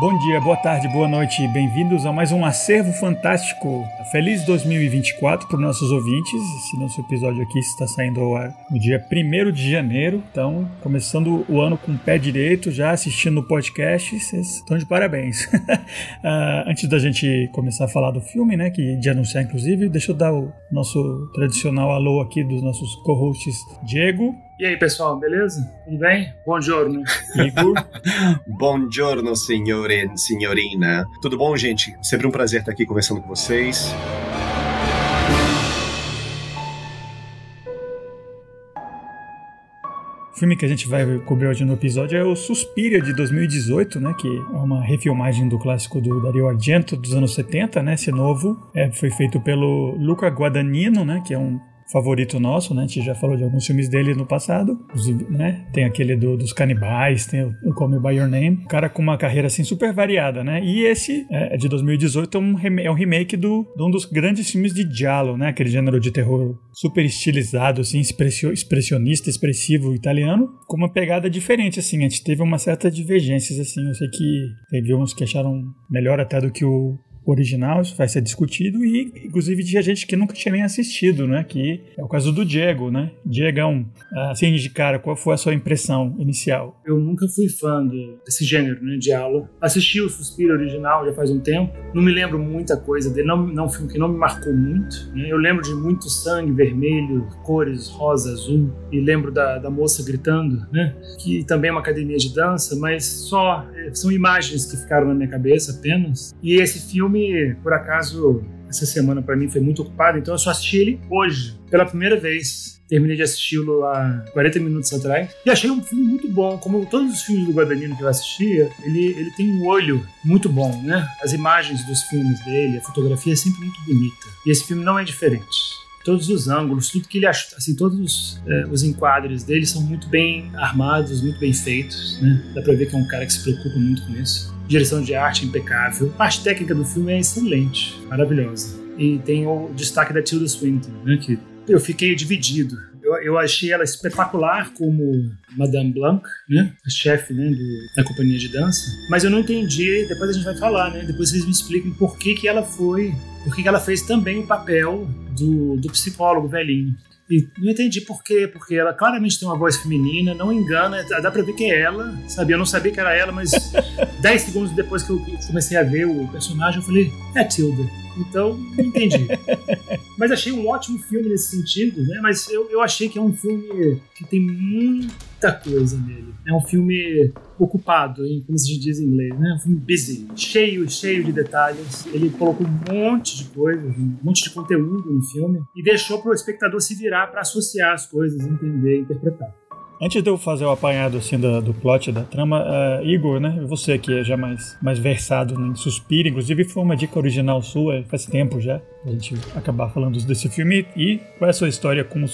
Bom dia, boa tarde, boa noite, bem-vindos a mais um acervo fantástico. Feliz 2024 para os nossos ouvintes. Esse nosso episódio aqui está saindo ao ar no dia 1 de janeiro, então começando o ano com o pé direito, já assistindo o podcast, vocês estão de parabéns. uh, antes da gente começar a falar do filme, né, que de anunciar inclusive, deixa eu dar o nosso tradicional alô aqui dos nossos co-hosts Diego. E aí, pessoal, beleza? Tudo bem? Buongiorno. Igor. Buongiorno, signore, signorina. Tudo bom, gente? Sempre um prazer estar aqui conversando com vocês. O filme que a gente vai cobrir hoje no episódio é o Suspiria de 2018, né? Que é uma refilmagem do clássico do Dario Argento dos anos 70, né? Esse novo é, foi feito pelo Luca Guadagnino, né? Que é um favorito nosso, né? A gente já falou de alguns filmes dele no passado, inclusive, né? Tem aquele do, dos canibais, tem o, o Call Me By Your Name. Um cara com uma carreira, assim, super variada, né? E esse é, é de 2018, é um, é um remake do, de um dos grandes filmes de Giallo, né? Aquele gênero de terror super estilizado, assim, expressionista, expressivo italiano, com uma pegada diferente, assim. A gente teve uma certa divergências, assim. Eu sei que teve uns que acharam melhor até do que o original, isso vai ser discutido e inclusive tinha gente que nunca tinha nem assistido, né? Que é o caso do Diego, né? Diegão, assim de cara, qual foi a sua impressão inicial? Eu nunca fui fã de, desse gênero, né? De aula. Assisti o Suspiro original já faz um tempo, não me lembro muita coisa dele, não, não um filme que não me marcou muito. Né? Eu lembro de muito sangue vermelho, cores rosa, azul, e lembro da, da moça gritando, né? Que também é uma academia de dança, mas só eh, são imagens que ficaram na minha cabeça apenas. E esse filme filme, por acaso, essa semana para mim foi muito ocupado, então eu só assisti ele hoje, pela primeira vez. Terminei de assisti-lo há 40 minutos atrás. E achei um filme muito bom. Como todos os filmes do Guadagnino que eu assistia, ele, ele tem um olho muito bom, né? As imagens dos filmes dele, a fotografia é sempre muito bonita. E esse filme não é diferente todos os ângulos, tudo que ele assim, todos os, é, os enquadres dele são muito bem armados, muito bem feitos, né? Dá pra ver que é um cara que se preocupa muito com isso. Direção de arte impecável. A parte técnica do filme é excelente, maravilhosa. E tem o destaque da Tilda Swinton, né? Que eu fiquei dividido. Eu, eu achei ela espetacular como Madame Blanc, né? A chefe né, do, da companhia de dança. Mas eu não entendi, depois a gente vai falar, né? Depois vocês me explicam por que, que ela foi porque ela fez também o papel do, do psicólogo velhinho. E não entendi por quê, porque ela claramente tem uma voz feminina, não engana, dá pra ver que é ela, sabe? Eu não sabia que era ela, mas 10 segundos depois que eu comecei a ver o personagem, eu falei, é Tilda. Então, não entendi. mas achei um ótimo filme nesse sentido, né? Mas eu, eu achei que é um filme que tem muita coisa nele. É um filme ocupado, hein? como se diz em inglês, né? Um filme busy, cheio, cheio de detalhes. Ele colocou um monte de coisas, um monte de conteúdo no filme e deixou para o espectador se virar para associar as coisas, entender, interpretar. Antes de eu fazer o apanhado assim do, do plot da trama, uh, Igor, né? Você que é já mais, mais versado em Suspira, inclusive foi uma dica original sua, faz tempo já, a gente acabar falando desse filme. E qual é a sua história com o?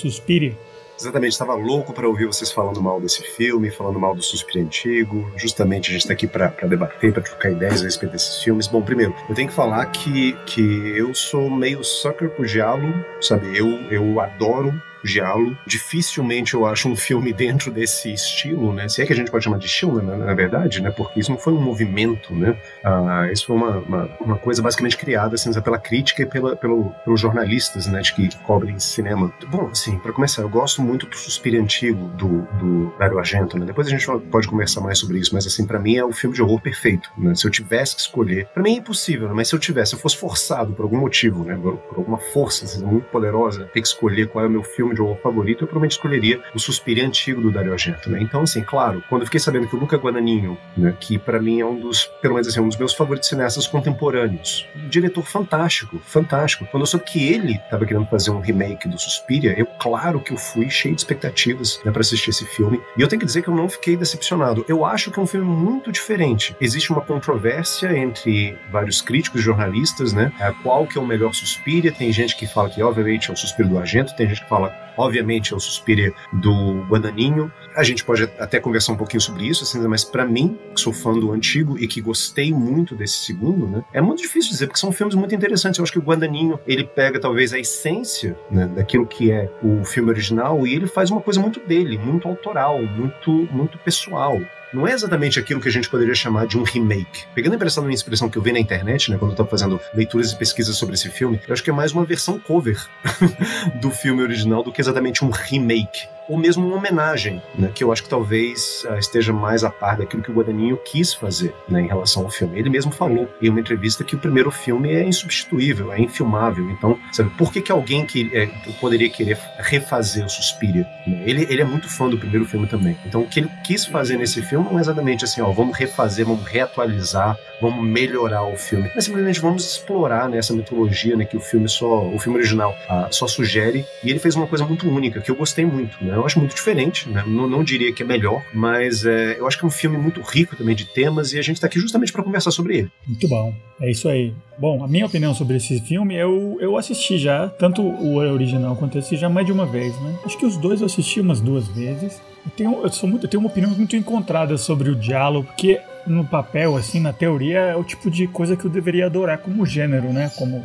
Exatamente, estava louco para ouvir vocês falando mal desse filme, falando mal do Suspiro Antigo. Justamente a gente está aqui para debater, para trocar ideias a respeito desses filmes. Bom, primeiro, eu tenho que falar que, que eu sou meio sucker por Giallo, sabe? Eu, eu adoro Giallo. Dificilmente eu acho um filme dentro desse estilo, né? Se é que a gente pode chamar de estilo, né? na verdade, né? Porque isso não foi um movimento, né? Ah, isso foi uma, uma, uma, coisa basicamente criada assim, pela crítica e pela, pelo, pelos jornalistas, né? De que cobrem cinema. Bom, assim, para começar, eu gosto muito do Suspiro Antigo do, do Dario Argento, né? Depois a gente pode conversar mais sobre isso, mas assim, para mim é o filme de horror perfeito, né? Se eu tivesse que escolher, para mim é impossível, né? Mas se eu tivesse, se eu fosse forçado por algum motivo, né? Por, por alguma força assim, muito poderosa, ter que escolher qual é o meu filme de favorito, eu provavelmente escolheria o Suspiro Antigo do Dario Argento, né? Então, assim, claro, quando eu fiquei sabendo que o Luca Guadagnino, né, que para mim é um dos, pelo menos assim, um dos meus favoritos cineastas contemporâneos, um diretor fantástico, fantástico. Quando eu soube que ele estava querendo fazer um remake do Suspiria, eu, claro que eu fui cheio de expectativas né, para assistir esse filme. E eu tenho que dizer que eu não fiquei decepcionado. Eu acho que é um filme muito diferente. Existe uma controvérsia entre vários críticos e jornalistas, né? Qual que é o melhor Suspiria? Tem gente que fala que, obviamente, é o Suspiro do Argento, tem gente que fala obviamente é o Suspire do Guadaninho. A gente pode até conversar um pouquinho sobre isso, assim, mas para mim, que sou fã do antigo e que gostei muito desse segundo, né, é muito difícil dizer, porque são filmes muito interessantes. Eu acho que o Guadaninho, ele pega talvez a essência né, daquilo que é o filme original e ele faz uma coisa muito dele, muito autoral, muito, muito pessoal. Não é exatamente aquilo que a gente poderia chamar de um remake. Pegando de uma expressão que eu vi na internet, né, quando eu estava fazendo leituras e pesquisas sobre esse filme, eu acho que é mais uma versão cover do filme original do que exatamente um remake ou mesmo uma homenagem, né, que eu acho que talvez uh, esteja mais a par daquilo que o Guadagnino quis fazer né, em relação ao filme. Ele mesmo falou em uma entrevista que o primeiro filme é insubstituível, é infilmável. Então, sabe, por que, que alguém que é, poderia querer refazer o Suspiria? Né? Ele, ele é muito fã do primeiro filme também. Então, o que ele quis fazer nesse filme não é exatamente assim, ó, vamos refazer, vamos reatualizar, vamos melhorar o filme. Mas simplesmente vamos explorar né, essa mitologia né, que o filme só, o filme original uh, só sugere. E ele fez uma coisa muito única que eu gostei muito. Né? Eu acho muito diferente, né? não, não, diria que é melhor, mas é, eu acho que é um filme muito rico também de temas e a gente está aqui justamente para conversar sobre ele. Muito bom, é isso aí. Bom, a minha opinião sobre esse filme, eu, eu assisti já, tanto o original quanto esse, já mais de uma vez, né? Acho que os dois eu assisti umas duas vezes. Eu tenho, eu sou muito, eu tenho uma opinião muito encontrada sobre o diálogo, porque no papel, assim, na teoria, é o tipo de coisa que eu deveria adorar como gênero, né? Como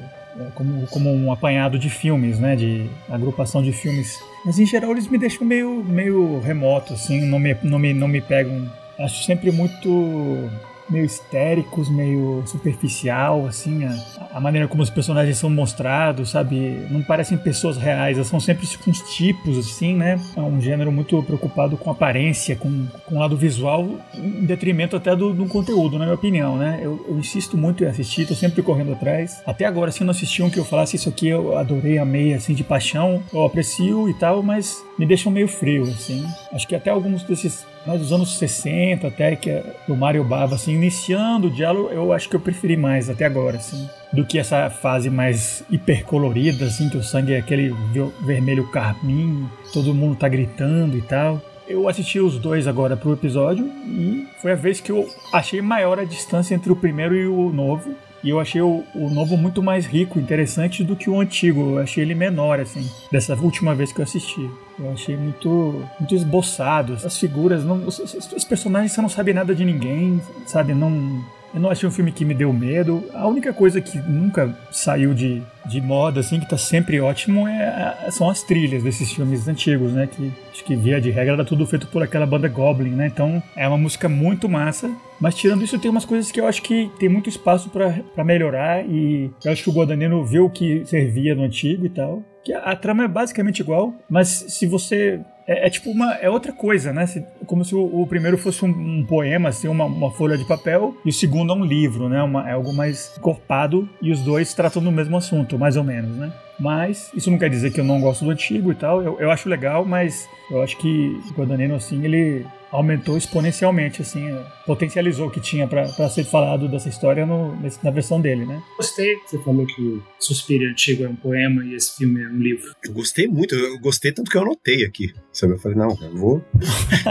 como, como um apanhado de filmes, né? De agrupação de filmes. Mas em geral eles me deixam meio, meio remoto, assim, não me, não, me, não me pegam. Acho sempre muito meio histéricos, meio superficial, assim, a, a, maneira como os personagens são mostrados, sabe? Não parecem pessoas reais, são sempre tipo, uns tipos, assim, né? É um gênero muito preocupado com aparência, com, com o lado visual, em detrimento até do, do conteúdo, na minha opinião, né? Eu, eu, insisto muito em assistir, tô sempre correndo atrás. Até agora, se não assisti um que eu falasse isso aqui, eu adorei, amei, assim, de paixão, eu aprecio e tal, mas me deixam meio frio, assim. Acho que até alguns desses mais dos anos 60 até, que é do Mario Bava, assim, iniciando o diálogo, eu acho que eu preferi mais até agora, assim, do que essa fase mais hipercolorida, assim, que o sangue é aquele vermelho carmim, todo mundo tá gritando e tal. Eu assisti os dois agora pro episódio e foi a vez que eu achei maior a distância entre o primeiro e o novo. E eu achei o, o, novo muito mais rico, interessante do que o antigo. Eu achei ele menor, assim, dessa última vez que eu assisti. Eu achei muito, muito esboçado. As figuras, não, os, os personagens você não sabe nada de ninguém, sabe? Não, eu não achei um filme que me deu medo. A única coisa que nunca saiu de, de moda, assim, que tá sempre ótimo, é, são as trilhas desses filmes antigos, né? Que acho que via de regra era tudo feito por aquela banda Goblin, né? Então é uma música muito massa. Mas tirando isso, tem umas coisas que eu acho que tem muito espaço para melhorar. E eu acho que o Guadagnino viu o que servia no antigo e tal. Que a, a trama é basicamente igual, mas se você é, é, tipo uma. É outra coisa, né? Como se o, o primeiro fosse um, um, poema, assim, uma, uma folha de papel, e o segundo é um livro, né? Uma, é algo mais corpado, e os dois tratam do mesmo assunto, mais ou menos, né? Mas isso não quer dizer que eu não gosto do antigo e tal. Eu, eu acho legal, mas eu acho que o Guadagnino, assim, ele aumentou exponencialmente, assim, é, potencializou o que tinha para ser falado dessa história no, na versão dele, né? Gostei. Você falou que o Suspiro Antigo é um poema e esse filme é um livro. Eu gostei muito, eu gostei tanto que eu anotei aqui. Sabe? Eu falei, não, eu vou,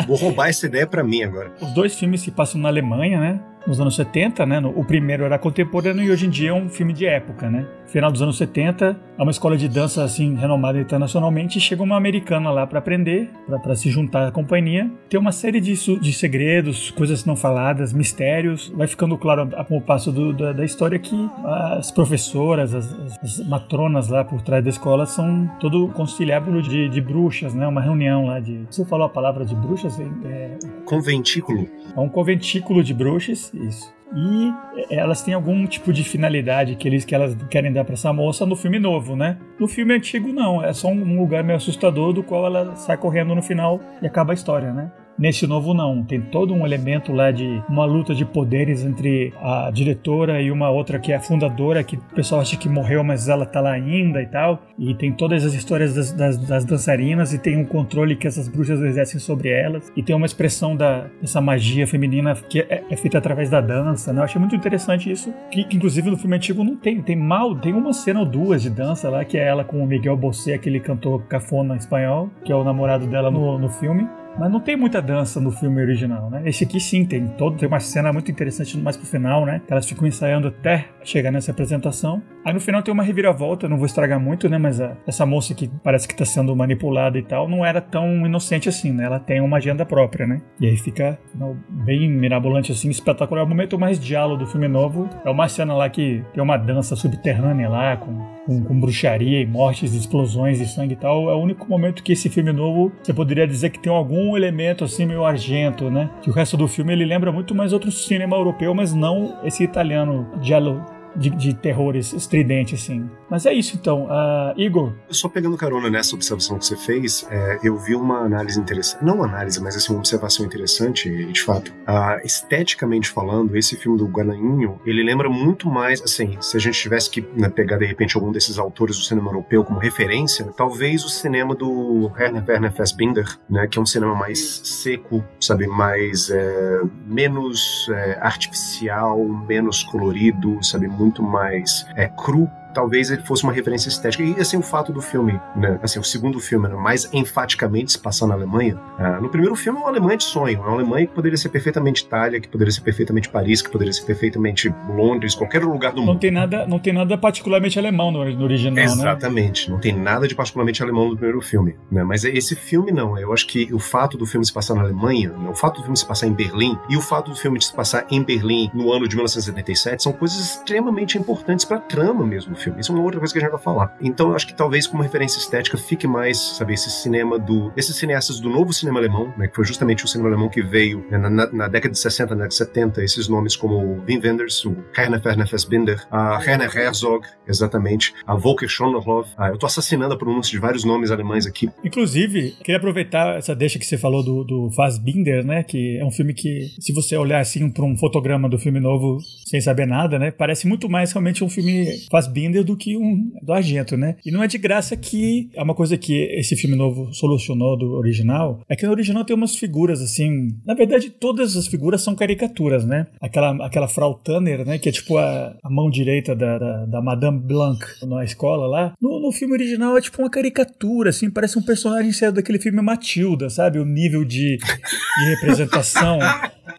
vou roubar essa ideia para mim agora. Os dois filmes se passam na Alemanha, né? Nos anos 70, né? O primeiro era contemporâneo e hoje em dia é um filme de época, né? final dos anos 70, é uma escola de dança assim renomada internacionalmente chega uma americana lá para aprender, para se juntar à companhia. Tem uma série de, de segredos, coisas não faladas, mistérios. Vai ficando claro com o passo do, da, da, história que as professoras, as, as, matronas lá por trás da escola são todo conciliábulo de, de bruxas, né? Uma reunião lá de. Você falou a palavra de bruxas? É... Conventículo. É um conventículo de bruxas, isso e elas têm algum tipo de finalidade que eles que elas querem dar para essa moça no filme novo, né? No filme antigo não, é só um lugar meio assustador do qual ela sai correndo no final e acaba a história, né? Nesse novo não, tem todo um elemento lá de uma luta de poderes entre a diretora e uma outra que é a fundadora, que o pessoal acha que morreu, mas ela tá lá ainda e tal. E tem todas as histórias das, das, das dançarinas e tem um controle que essas bruxas exercem sobre elas. E tem uma expressão da, dessa magia feminina que é, é feita através da dança, né? Eu achei muito interessante isso, que, que, inclusive no filme antigo não tem, tem mal, tem uma cena ou duas de dança lá, que é ela com o Miguel Bosé, aquele cantor cafona espanhol, que é o namorado dela no, no filme. Mas não tem muita dança no filme original, né? Esse aqui sim tem todo, tem uma cena muito interessante mais pro final, né? Elas ficam ensaiando até chegar nessa apresentação. Aí no final tem uma reviravolta, não vou estragar muito, né? Mas a, essa moça que parece que tá sendo manipulada e tal, não era tão inocente assim, né? Ela tem uma agenda própria, né? E aí fica não, bem mirabolante assim, espetacular. O momento mais diálogo do filme novo é uma cena lá que tem uma dança subterrânea lá com com, com bruxaria e mortes, explosões e sangue e tal, é o único momento que esse filme novo você poderia dizer que tem algum elemento assim meio argento, né? Que o resto do filme ele lembra muito mais outro cinema europeu, mas não esse italiano giallo de, de terror estridente, assim. Mas é isso então. Uh, Igor? Só pegando carona nessa observação que você fez, é, eu vi uma análise interessante. Não uma análise, mas assim, uma observação interessante, de fato. Uh, esteticamente falando, esse filme do Guanainho, ele lembra muito mais, assim, se a gente tivesse que né, pegar de repente algum desses autores do cinema europeu como referência, talvez o cinema do Werner Werner Fassbinder, né, que é um cinema mais seco, sabe, mais é, menos é, artificial, menos colorido, sabe, muito mais é, cru talvez ele fosse uma referência estética. E assim, o fato do filme, né, assim, o segundo filme, né, mais enfaticamente se passar na Alemanha, uh, no primeiro filme é uma Alemanha de sonho, é uma Alemanha que poderia ser perfeitamente Itália, que poderia ser perfeitamente Paris, que poderia ser perfeitamente Londres, qualquer lugar do não mundo. Tem nada, não tem nada particularmente alemão no, no original, Exatamente, né? Exatamente, não tem nada de particularmente alemão no primeiro filme, né? Mas esse filme não, eu acho que o fato do filme se passar na Alemanha, né, o fato do filme se passar em Berlim e o fato do filme se passar em Berlim no ano de 1977 são coisas extremamente importantes para a trama mesmo filme. Isso é uma outra coisa que a gente vai falar. Então eu acho que talvez como referência estética fique mais, sabe, esse cinema do. esses cineastas do novo cinema alemão, né, que foi justamente o cinema alemão que veio né, na, na, década de 60, na década de 70, esses nomes como Wim Wenders, o Werner Werner Fassbinder, a Werner Herzog, exatamente, a Volker Schonderloff. Ah, eu tô assassinando a pronúncia de vários nomes alemães aqui. Inclusive, queria aproveitar essa deixa que você falou do, do Fassbinder, né, que é um filme que, se você olhar assim para um fotograma do filme novo sem saber nada, né, parece muito mais realmente um filme Fassbinder do que um do Argento, né? E não é de graça que é uma coisa que esse filme novo solucionou do original, é que no original tem umas figuras assim, na verdade todas as figuras são caricaturas, né? Aquela aquela Frau Tanner, né, que é tipo a, a mão direita da, da, da, Madame Blanc na escola lá. No, no filme original é tipo uma caricatura, assim, parece um personagem saiu daquele filme Matilda, sabe? O nível de, de representação.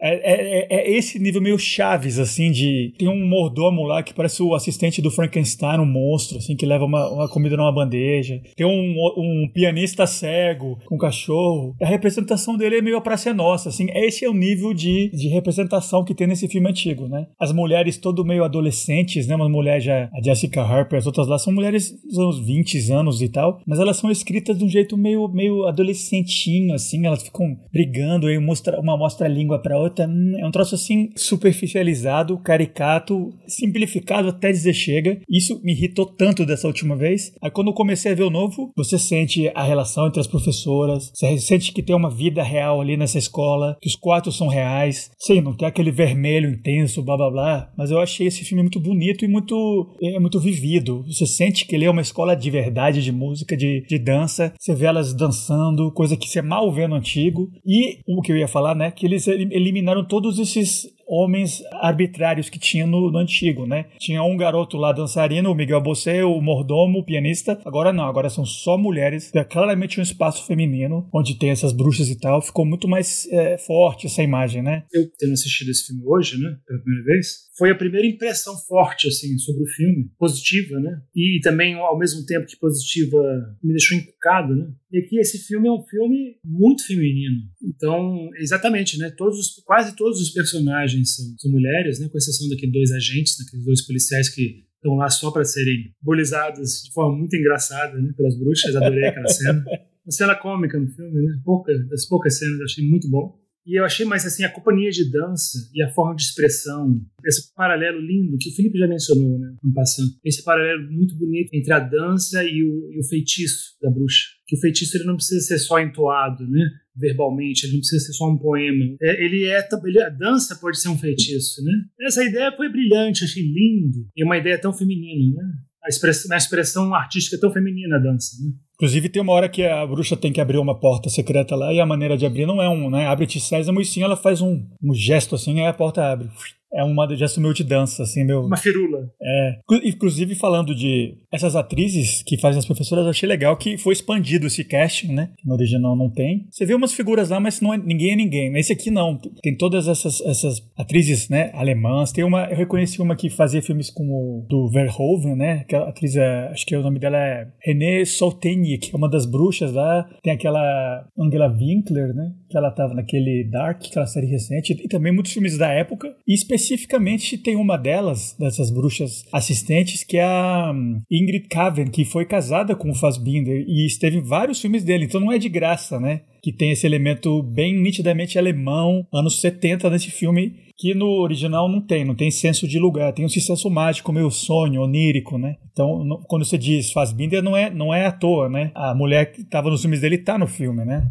É, é, é, é, esse nível meio Chaves, assim, de. Tem um mordomo lá que parece o assistente do Frankenstein, um monstro, assim, que leva uma, uma comida numa bandeja. Tem um, um pianista cego com um cachorro. A representação dele é meio a Praça Nossa, assim. Esse é o nível de, de representação que tem nesse filme antigo, né? As mulheres todo meio adolescentes, né? Uma mulher já, a Jessica Harper, as outras lá são mulheres dos anos 20 anos e tal, mas elas são escritas de um jeito meio, meio adolescentinho, assim. Elas ficam brigando, aí mostra, uma mostra a língua pra outra. Hum, é um troço assim superficializado, caricato, simplificado até dizer chega. Isso me irritou tanto dessa última vez. Aí quando eu comecei a ver o novo, você sente a relação entre as professoras, você sente que tem uma vida real ali nessa escola, que os quartos são reais. Sim, não tem aquele vermelho intenso, blá blá blá, mas eu achei esse filme muito bonito e muito, é, muito vivido. Você sente que ele é uma escola de verdade de música, de, de dança. Você vê elas dançando, coisa que você mal vê no antigo. E o que eu ia falar, né, que eles eliminaram todos esses homens arbitrários que tinha no, no, antigo, né? Tinha um garoto lá dançarino, o Miguel Bosé, o mordomo, o pianista. Agora não, agora são só mulheres. É claramente um espaço feminino, onde tem essas bruxas e tal. Ficou muito mais é, forte essa imagem, né? Eu tendo assistido esse filme hoje, né, pela primeira vez, foi a primeira impressão forte, assim, sobre o filme. Positiva, né? E também, ao mesmo tempo que positiva, me deixou encucado, né? E aqui esse filme é um filme muito feminino. Então, exatamente, né? Todos os, quase todos os personagens são, são mulheres, né? Com exceção daqueles dois agentes, daqueles dois policiais que estão lá só para serem bolizados de forma muito engraçada, né? Pelas bruxas. Adorei aquela cena. Uma cena cômica no filme, né? Pouca, das poucas cenas achei muito bom. E eu achei mais assim a companhia de dança e a forma de expressão, esse paralelo lindo que o Felipe já mencionou, né, no passando. Esse paralelo muito bonito entre a dança e o, e o feitiço da bruxa. Que o feitiço ele não precisa ser só entoado, né, verbalmente, ele não precisa ser só um poema. É, ele é, ele, a dança pode ser um feitiço, né? Essa ideia foi brilhante, achei lindo. E uma ideia tão feminina, né? A expressão, uma expressão artística tão feminina a dança, né? Inclusive tem uma hora que a bruxa tem que abrir uma porta secreta lá e a maneira de abrir não é um, né? Abre-te sésamo e sim ela faz um, um gesto assim e a porta abre é uma gesto meio de dança, assim, meu. Uma firula. É. Inclusive, falando de essas atrizes que fazem as professoras, eu achei legal que foi expandido esse casting, né? No original não tem. Você vê umas figuras lá, mas não é, ninguém é ninguém. Nesse aqui não. Tem todas essas, essas atrizes, né? Alemãs. Tem uma. Eu reconheci uma que fazia filmes como do Verhoeven, né? Que a atriz é. Acho que o nome dela é René Solteni, que é uma das bruxas lá. Tem aquela Angela Winkler, né? Que ela estava naquele Dark, aquela série recente, e também muitos filmes da época. E especificamente tem uma delas, dessas bruxas assistentes, que é a hum, Ingrid Caven, que foi casada com o Fassbinder e esteve em vários filmes dele. Então não é de graça, né? Que tem esse elemento bem nitidamente alemão, anos 70 nesse filme, que no original não tem, não tem senso de lugar, tem um senso mágico, meio sonho, onírico, né? Então, no, quando você diz Fassbinder, não é, não é à toa, né? A mulher que estava nos filmes dele está no filme, né?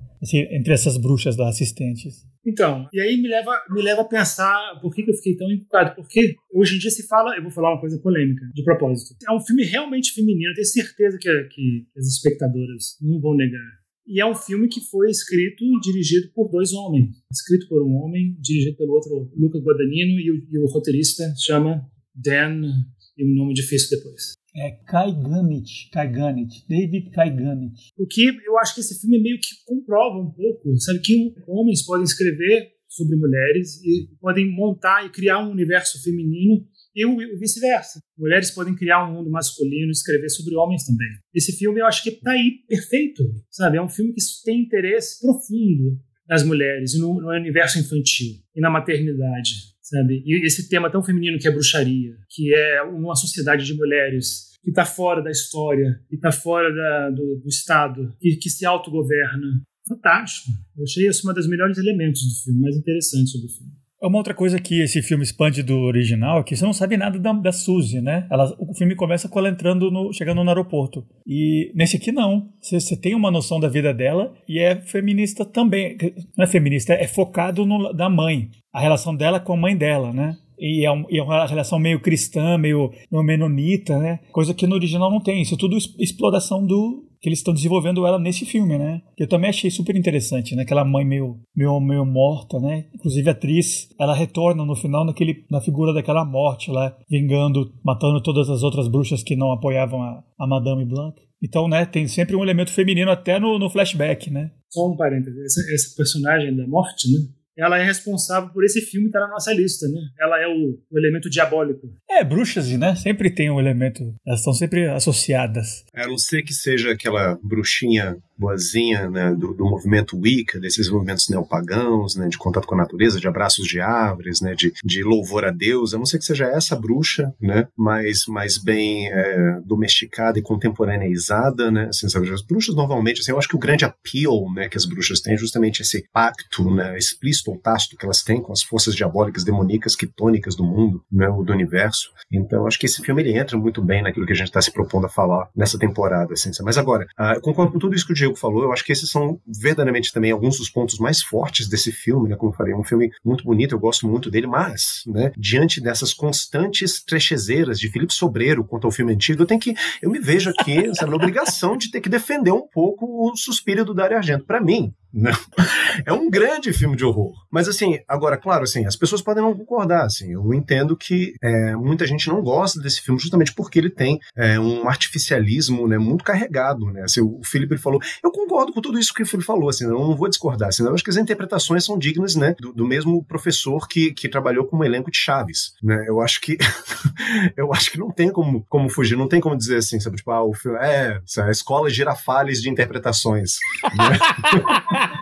entre essas bruxas da assistentes. Então, e aí me leva, me leva a pensar por que, que eu fiquei tão empolgado. Porque hoje em dia se fala, eu vou falar uma coisa polêmica, de propósito. É um filme realmente feminino, eu tenho certeza que, que as espectadoras não vão negar. E é um filme que foi escrito e dirigido por dois homens. Escrito por um homem, dirigido pelo outro, Luca Guadagnino, e o, e o roteirista chama Dan, e um nome difícil depois. É Kai Ganit, Kai Ganit, David Kai Ganit. O que eu acho que esse filme meio que comprova um pouco, sabe, que homens podem escrever sobre mulheres e podem montar e criar um universo feminino e vice-versa. Mulheres podem criar um mundo masculino e escrever sobre homens também. Esse filme eu acho que está aí perfeito, sabe? É um filme que tem interesse profundo nas mulheres no, no universo infantil e na maternidade sabe? E esse tema tão feminino que é bruxaria, que é uma sociedade de mulheres que está fora da história, que está fora da, do, do, Estado, que, que se autogoverna. Fantástico. Eu achei isso um dos melhores elementos do filme, mais interessantes sobre o filme. É uma outra coisa que esse filme expande do original é que você não sabe nada da, da Suzy, né? Ela, o filme começa com ela entrando no, chegando no aeroporto. E nesse aqui não. Você, tem uma noção da vida dela e é feminista também. Não é feminista, é focado no, na mãe. A relação dela com a mãe dela, né? E é, um, e é, uma relação meio cristã, meio, meio menonita, né? Coisa que no original não tem. Isso é tudo exploração do, que eles estão desenvolvendo ela nesse filme, né? Eu também achei super interessante, né? Aquela mãe meio, meio, meio morta, né? Inclusive a atriz, ela retorna no final naquele, na figura daquela morte lá, vingando, matando todas as outras bruxas que não apoiavam a, a Madame Blanc. Então, né, tem sempre um elemento feminino até no, no flashback, né? Só um parênteses, esse, esse personagem da morte, né? Ela é responsável por esse filme estar na nossa lista, né? Ela é o, o, elemento diabólico. É, bruxas, né? Sempre tem um elemento. Elas estão sempre associadas. A não ser que seja aquela bruxinha boazinha né, do, do, movimento Wicca, desses movimentos neopagãos, né, de contato com a natureza, de abraços de árvores, né, de, de louvor a Deus. A não ser que seja essa bruxa, né, mais, mais bem é, domesticada e contemporaneizada, né, assim, sabe? As bruxas normalmente, assim, eu acho que o grande appeal, né, que as bruxas têm é justamente esse pacto, né, explícito ou tácito que elas têm com as forças diabólicas, demoníacas, quitônicas do mundo, né, do universo. Então, acho que esse filme ele entra muito bem naquilo que a gente está se propondo a falar nessa temporada, assim. Mas agora, uh, eu concordo com tudo isso que o Diego Diego falou, eu acho que esses são verdadeiramente também alguns dos pontos mais fortes desse filme, né? Como eu falei, é um filme muito bonito, eu gosto muito dele, mas, né, diante dessas constantes trechezeiras de Felipe Sobreiro quanto ao filme antigo, eu tenho que, eu me vejo aqui, sabe, na obrigação de ter que defender um pouco o Suspiro do Dario Argento. Para mim, não. É um grande filme de horror. Mas assim, agora, claro, assim, as pessoas podem não concordar. Assim, eu entendo que é, muita gente não gosta desse filme justamente porque ele tem é, um artificialismo né, muito carregado. Né? Assim, o Felipe falou. Eu concordo com tudo isso que o Felipe falou, assim, eu não vou discordar. Assim, eu acho que as interpretações são dignas né, do, do mesmo professor que, que trabalhou com o elenco de Chaves. Né? Eu acho que eu acho que não tem como, como fugir, não tem como dizer assim, sabe, tipo, ah, o filme é a escola girafales de interpretações. Né?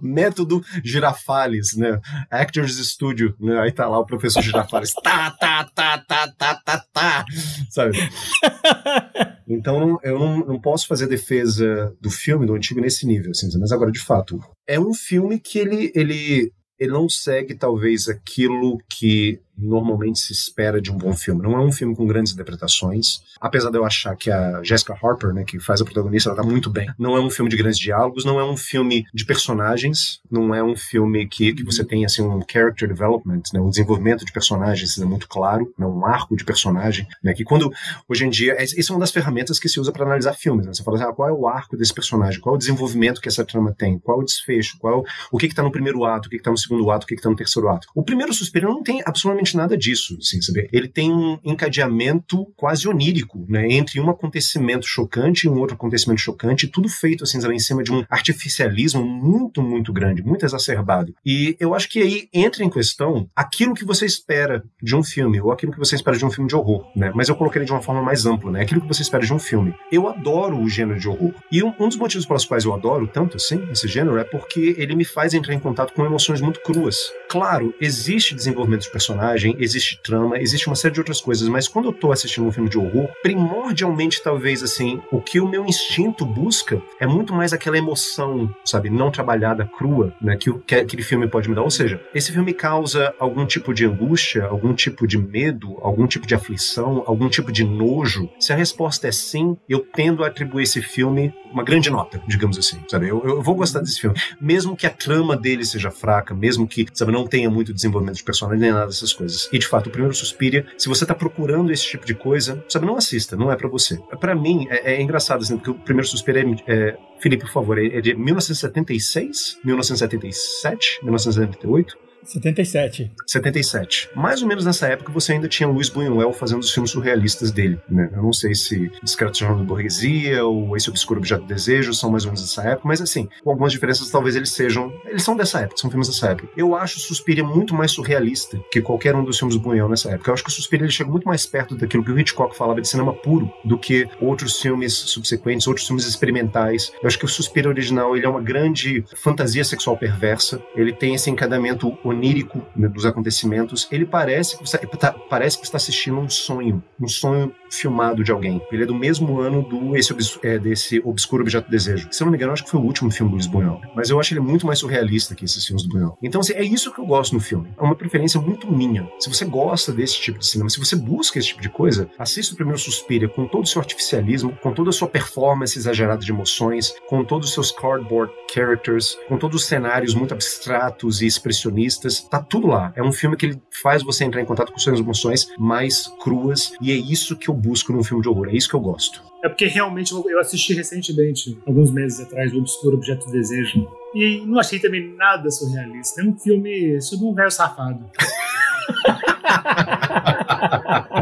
Método Girafales, né? Actors Studio, né? Aí tá lá o professor Girafales, tá, tá, tá, tá, tá, tá, tá, sabe? Então eu não, não posso fazer defesa do filme, do antigo, nesse nível, assim, mas agora, de fato, é um filme que ele, ele, ele não segue talvez aquilo que normalmente se espera de um bom filme. Não é um filme com grandes interpretações, apesar de eu achar que a Jessica Harper, né, que faz a protagonista, ela tá muito bem. Não é um filme de grandes diálogos, não é um filme de personagens, não é um filme que, que você tem assim um character development, né, um desenvolvimento de personagens né, muito claro, né, um arco de personagem, né, que quando hoje em dia, isso é uma das ferramentas que se usa para analisar filmes, né? Você fala assim, ah, qual é o arco desse personagem, qual é o desenvolvimento que essa trama tem, qual é o desfecho, qual é o, o que está no primeiro ato, o que está no segundo ato, o que está no terceiro ato. O primeiro suspiro não tem absolutamente absolutamente nada disso, assim, sabe? Ele tem um encadeamento quase onírico, né, entre um acontecimento chocante e um outro acontecimento chocante, tudo feito, assim, sabe, em cima de um artificialismo muito, muito grande, muito exacerbado. E eu acho que aí entra em questão aquilo que você espera de um filme, ou aquilo que você espera de um filme de horror, né? Mas eu coloquei de uma forma mais ampla, né? Aquilo que você espera de um filme. Eu adoro o gênero de horror. E um, um dos motivos pelos quais eu adoro tanto assim esse gênero é porque ele me faz entrar em contato com emoções muito cruas. Claro, existe desenvolvimento de personagem, existe trama, existe uma série de outras coisas, mas quando eu tô assistindo um filme de horror, primordialmente, talvez, assim, o que o meu instinto busca é muito mais aquela emoção, sabe, não trabalhada, crua, né, que, que aquele filme pode me dar. Ou seja, esse filme causa algum tipo de angústia, algum tipo de medo, algum tipo de aflição, algum tipo de nojo. Se a resposta é sim, eu tendo a atribuir esse filme uma grande nota, digamos assim, sabe? Eu, eu vou gostar desse filme, mesmo que a trama dele seja fraca, mesmo que, sabe, não tenha muito desenvolvimento de personagem nem nada dessas coisas. E de fato, o primeiro Suspiria, se você tá procurando esse tipo de coisa, sabe, não assista, não é para você. Para mim, é, é, engraçado, assim, porque o primeiro Suspiria é, é Felipe, por favor, é de 1976, 1977, 1978. 77. 77. Mais ou menos nessa época você ainda tinha Luiz Buñuel fazendo os filmes surrealistas dele, né? Eu não sei se Discreto Jornal da Burguesia ou Esse Obscuro Objeto do Desejo são mais ou menos dessa época, mas assim, com algumas diferenças talvez eles sejam, eles são dessa época, são filmes dessa época. Eu acho Suspiria muito mais surrealista que qualquer um dos filmes do Buñuel nessa época. Eu acho que o Suspiria ele chega muito mais perto daquilo que o Hitchcock falava de cinema puro do que outros filmes subsequentes, outros filmes experimentais. Eu acho que o Suspiria original ele é uma grande fantasia sexual perversa. Ele tem esse encadamento onírico né, dos acontecimentos, ele parece que, você, tá, parece que está assistindo um sonho, um sonho filmado de alguém. Ele é do mesmo ano do esse, é, desse Obscuro Objeto de Desejo. Se eu não me engano, acho que foi o último filme do Luiz Buñuel. Mas eu acho ele muito mais surrealista que esses filmes do Buñuel. Então, assim, é isso que eu gosto no filme. É uma preferência muito minha. Se você gosta desse tipo de cinema, se você busca esse tipo de coisa, assista o primeiro Suspiria com todo o seu artificialismo, com toda a sua performance exagerada de emoções, com todos os seus cardboard characters, com todos os cenários muito abstratos e expressionistas. Tá tudo lá. É um filme que ele faz você entrar em contato com suas emoções mais cruas e é isso que eu busco num filme de horror. É isso que eu gosto. É porque realmente eu assisti recentemente, alguns meses atrás, O Obscuro Objeto do Desejo. E não achei também nada surrealista. É um filme sobre um velho safado.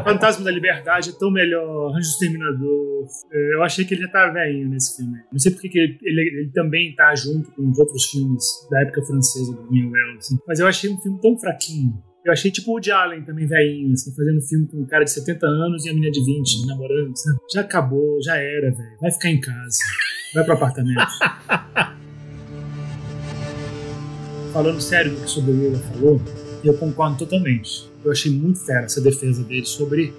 Fantasma da Liberdade é tão melhor, Anjo Exterminador. É, eu achei que ele já tá velhinho nesse filme. Não sei porque que ele, ele, ele, também tá junto com os outros filmes da época francesa do Buñuel, assim. Mas eu achei um filme tão fraquinho. Eu achei tipo o Woody Allen também velhinho, assim, fazendo filme com um cara de 70 anos e a menina de 20, namorando, sabe? Já acabou, já era, velho. Vai ficar em casa. Vai pro apartamento. Falando sério do que sobre o Lula falou, eu concordo totalmente. Eu achei muito fera essa defesa dele sobre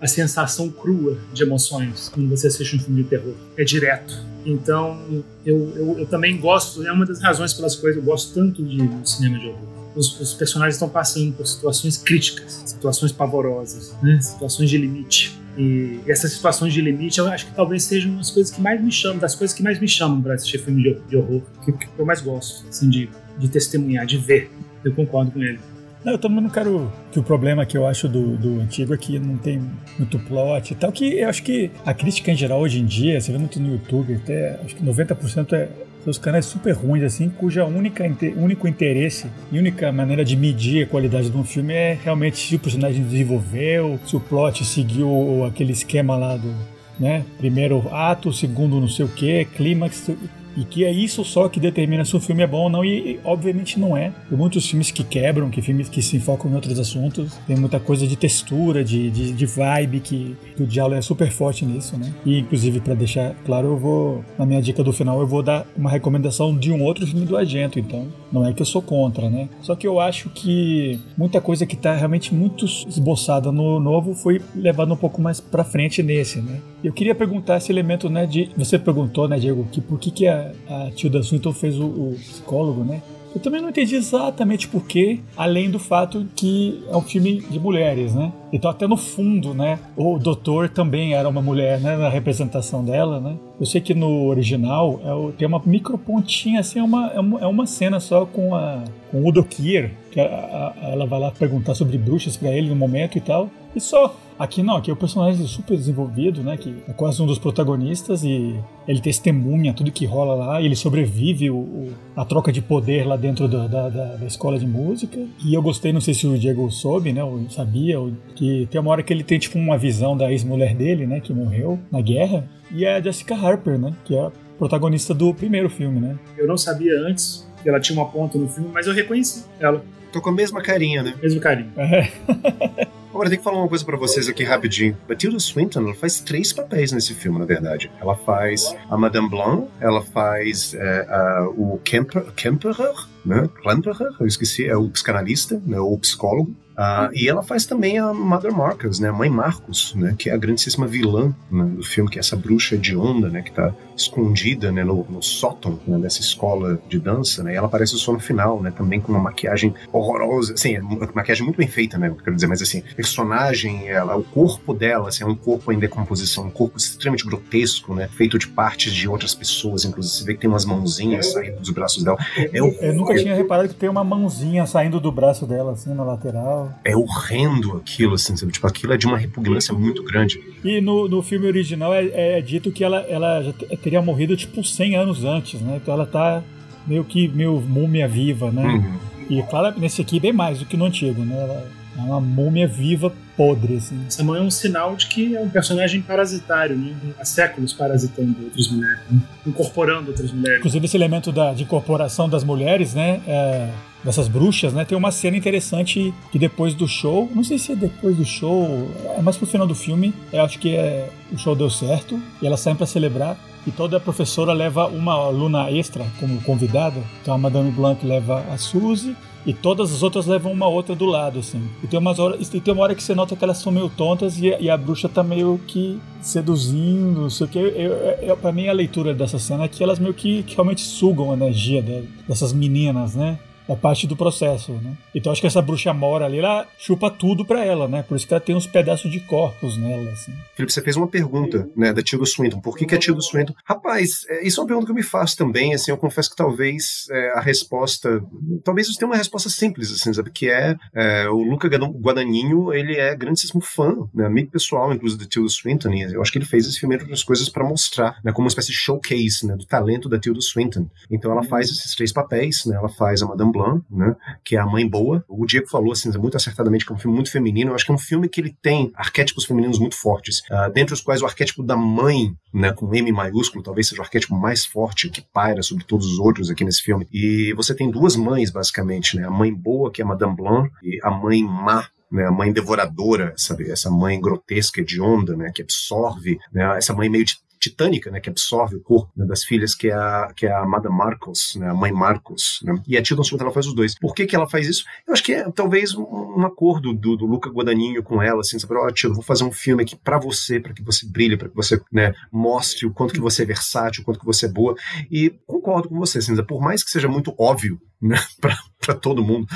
a sensação crua de emoções quando você assiste um filme de terror. É direto. Então, eu, eu, eu também gosto, é uma das razões pelas quais eu gosto tanto de, cinema de horror os, os, personagens estão passando por situações críticas, situações pavorosas, né? situações de limite. E essas situações de limite, eu acho que talvez sejam as coisas que mais me chamam, das coisas que mais me chamam para assistir filme de, de horror, que, que, eu mais gosto, assim, de, de testemunhar, de ver. Eu concordo com ele. Não, eu também não quero. Que o problema que eu acho do, do antigo é que não tem muito plot e tal. Que eu acho que a crítica em geral hoje em dia, você vê muito no YouTube, até acho que 90% é os canais super ruins, assim, cuja única, único interesse e única maneira de medir a qualidade de um filme é realmente se o personagem desenvolveu, se o plot seguiu aquele esquema lá do, né? Primeiro ato, segundo não sei o que, clímax, e que é isso só que determina se o filme é bom ou não, e, e, obviamente não é. Tem muitos filmes que quebram, que filmes que se focam em outros assuntos, tem muita coisa de textura, de, de, de vibe, que, que o diálogo é super forte nisso, né? E inclusive, para deixar claro, eu vou, na minha dica do final, eu vou dar uma recomendação de um outro filme do Argento, então não é que eu sou contra, né? Só que eu acho que muita coisa que tá realmente muito esboçada no novo foi levada um pouco mais pra frente nesse, né? Eu queria perguntar esse elemento, né, de... Você perguntou, né, Diego, que por que que a a, Tilda Swinton fez o, o psicólogo, né? Eu também não entendi exatamente porquê, além do fato que é um filme de mulheres, né? Então até no fundo, né, o doutor também era uma mulher, né, na representação dela, né. Eu sei que no original é, tem uma micropontinha, assim, é uma, é uma, é uma cena só com, a, com o Dokir, que a, a, ela vai lá perguntar sobre bruxas para ele no momento e tal, e só. Aqui não, aqui é o personagem super desenvolvido, né? Que é quase um dos protagonistas e ele testemunha tudo que rola lá e ele sobrevive o, o, a troca de poder lá dentro do, da, da, da, escola de música. E eu gostei, não sei se o Diego soube, né? Ou sabia, ou, que tem uma hora que ele tem tipo uma visão da ex-mulher dele, né? Que morreu na guerra. E é a Jessica Harper, né? Que é a protagonista do primeiro filme, né? Eu não sabia antes que ela tinha uma ponta no filme, mas eu reconheci ela. Tô com a mesma carinha, né? Mesmo carinho. É. Agora, tem que falar uma coisa para vocês aqui rapidinho. A Tilda Swinton, faz três papéis nesse filme, na verdade. Ela faz a Madame Blanc, ela faz é, o Kemper, Kemperer, né? Klemperer, eu esqueci, é o psicanalista, né? o psicólogo. Uh, e ela faz também a Mother Marcus, né, a Mãe Marcos, né, que é a grandíssima vilã né, do filme, que é essa bruxa de onda, né, que está escondida né, no, no sótão né, dessa escola de dança, né, e ela aparece só no final, né, também com uma maquiagem horrorosa, assim, uma maquiagem muito bem feita, né, quero dizer, mas assim, personagem, ela, o corpo dela, assim, é um corpo em decomposição, um corpo extremamente grotesco, né, feito de partes de outras pessoas, inclusive você vê que tem umas mãozinhas saindo dos braços dela. É eu, eu nunca tinha reparado que tem uma mãozinha saindo do braço dela, assim, na lateral. É horrendo aquilo, assim, sabe? Tipo, aquilo é de uma repugnância muito grande. E no, no filme original é, é dito que ela, ela já teria morrido, tipo, 100 anos antes, né? Então ela tá meio que meio múmia viva, né? Uhum. E claro, nesse aqui bem mais do que no antigo, né? Ela é uma múmia viva podre, assim. Essa mãe é um sinal de que é um personagem parasitário, né? Há séculos parasitando outras mulheres, né? incorporando outras mulheres. Inclusive esse elemento da, de incorporação das mulheres, né? É, dessas bruxas, né? Tem uma cena interessante que depois do show, não sei se é depois do show, é mais pro final do filme, eu acho que é, o show deu certo e elas saem para celebrar e toda professora leva uma aluna extra como convidada. Então a Madame Blanc leva a Suzy e todas as outras levam uma outra do lado, assim. E tem, umas horas, e tem uma hora que você nota que elas são meio tontas e, e a bruxa tá meio que seduzindo, não sei o que. Eu, eu, eu, pra mim, a leitura dessa cena é que elas meio que, que realmente sugam a energia de, dessas meninas, né? É parte do processo, né? Então acho que essa bruxa mora ali, ela chupa tudo pra ela, né? Por isso que ela tem uns pedaços de corpos nela, assim. Felipe, você fez uma pergunta, né, da Tilda Swinton. Por que, que a Tilda Swinton... Rapaz, é, isso é uma pergunta que eu me faço também, assim, eu confesso que talvez é, a resposta... Talvez você tenha uma resposta simples, assim, sabe? Que é, é o Luca Guadagnino, ele é grandíssimo fã, né? Amigo pessoal, inclusive, da Tilda Swinton, e eu acho que ele fez esse filme entre outras coisas para mostrar, né? Como uma espécie de showcase, né? Do talento da Tilda Swinton. Então ela faz esses três papéis, né? Ela faz a Madame Blanc, né? Que é a mãe boa. O Diego falou assim, muito acertadamente que é um filme muito feminino. Eu acho que é um filme que ele tem arquétipos femininos muito fortes, uh, dentre os quais o arquétipo da mãe, né, com M maiúsculo, talvez seja o arquétipo mais forte que paira sobre todos os outros aqui nesse filme. E você tem duas mães, basicamente, né? A mãe boa, que é Madame Blanc, e a mãe má, né, a mãe devoradora, sabe, essa mãe grotesca de onda, né, que absorve, né, essa mãe meio de titânica, né, que absorve o corpo né, das filhas, que é a, que é a amada Marcos, né, a mãe Marcos, né, e a Tilda Swinton ela faz os dois. Por que que ela faz isso? Eu acho que é talvez um, um acordo do, do Luca Guadagnino com ela, assim, sabe, ó, oh, Tilda, vou fazer um filme aqui para você, para que você brilhe, para que você, né, mostre o quanto que você é versátil, o quanto que você é boa, e concordo com você, assim, por mais que seja muito óbvio, né, para todo mundo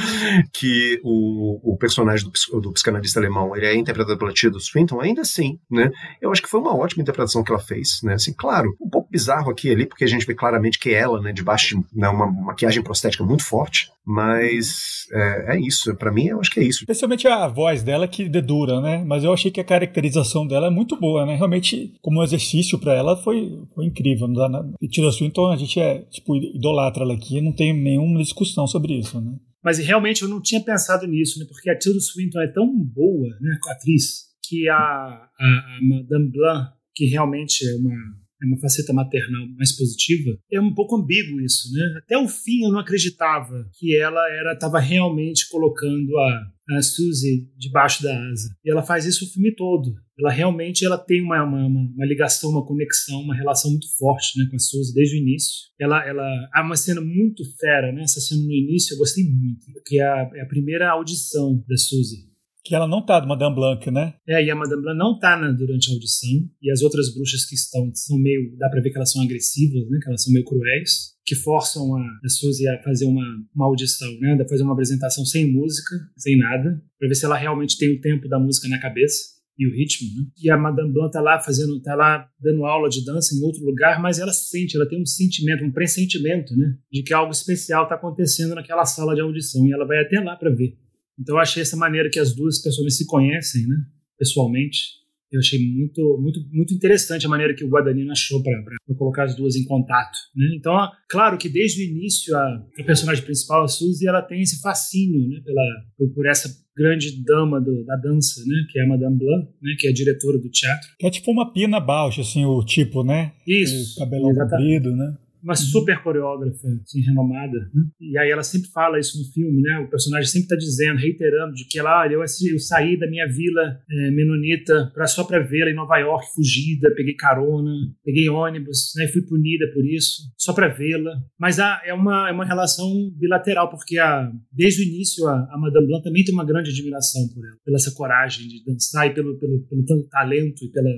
que o, o personagem do, do psicanalista alemão ele é interpretado pela Tilda Swinton, ainda assim, né, eu acho que foi uma ótima interpretação que ela fez, né, assim, claro, um pouco bizarro aqui ali, porque a gente vê claramente que ela, né, debaixo de né, uma maquiagem prostética muito forte, mas é, é isso, para mim eu acho que é isso. Especialmente a voz dela que dedura, né, mas eu achei que a caracterização dela é muito boa, né, realmente como um exercício para ela foi, foi incrível, não dá nada. E Tilda Swinton a gente é, tipo, idolatra ela aqui, não tem nenhuma discussão sobre isso, né. Mas realmente eu não tinha pensado nisso, né? Porque a Tilda Swinton é tão boa, né, atriz, que a, a, a Madame Blanc, que realmente é uma é uma faceta maternal mais positiva, é um pouco ambíguo isso, né? Até o fim eu não acreditava que ela era estava realmente colocando a, a Suzy debaixo da asa. E ela faz isso o filme todo. Ela realmente ela tem uma, uma, uma ligação, uma conexão, uma relação muito forte né, com a Suzy desde o início. Ela, ela há uma cena muito fera, né? Essa cena no início eu gostei muito, que é a, é a primeira audição da Suzy Que ela não tá Madame Blanc, né? É, e a Madame Blanc não tá durante a audição. E as outras bruxas que estão são meio. dá pra ver que elas são agressivas, né? Que elas são meio cruéis. Que forçam a, a Suzy a fazer uma, uma audição, né? A fazer uma apresentação sem música, sem nada. Pra ver se ela realmente tem o tempo da música na cabeça e o ritmo, né? E a Madame Blanc tá lá fazendo, tá lá dando aula de dança em outro lugar, mas ela sente, ela tem um sentimento, um pressentimento, né? De que algo especial está acontecendo naquela sala de audição e ela vai até lá para ver. Então eu achei essa maneira que as duas pessoas se conhecem, né? Pessoalmente. Eu achei muito, muito, muito interessante a maneira que o Guadagnino achou para colocar as duas em contato. Né? Então, claro que desde o início a, a personagem principal, a Suzy, ela tem esse fascínio né, pela, por, essa grande dama do, da dança, né, que é a Madame Blanc, né, que é a diretora do teatro. É tipo uma pina baixa, assim, o tipo, né? Isso. O cabelão comprido, né? Uma super coreógrafa, assim, renomada. Né? E aí ela sempre fala isso no filme, né? O personagem sempre está dizendo, reiterando, de que lá, eu, eu saí da minha vila é, menonita pra, só para vê-la em Nova York, fugida, peguei carona, peguei ônibus, né? Fui punida por isso, só para vê-la. Mas a, é, uma, é uma relação bilateral, porque a, desde o início a, a Madame Blanc também tem uma grande admiração por ela, pela essa coragem de dançar e pelo, pelo, pelo, pelo talento e pela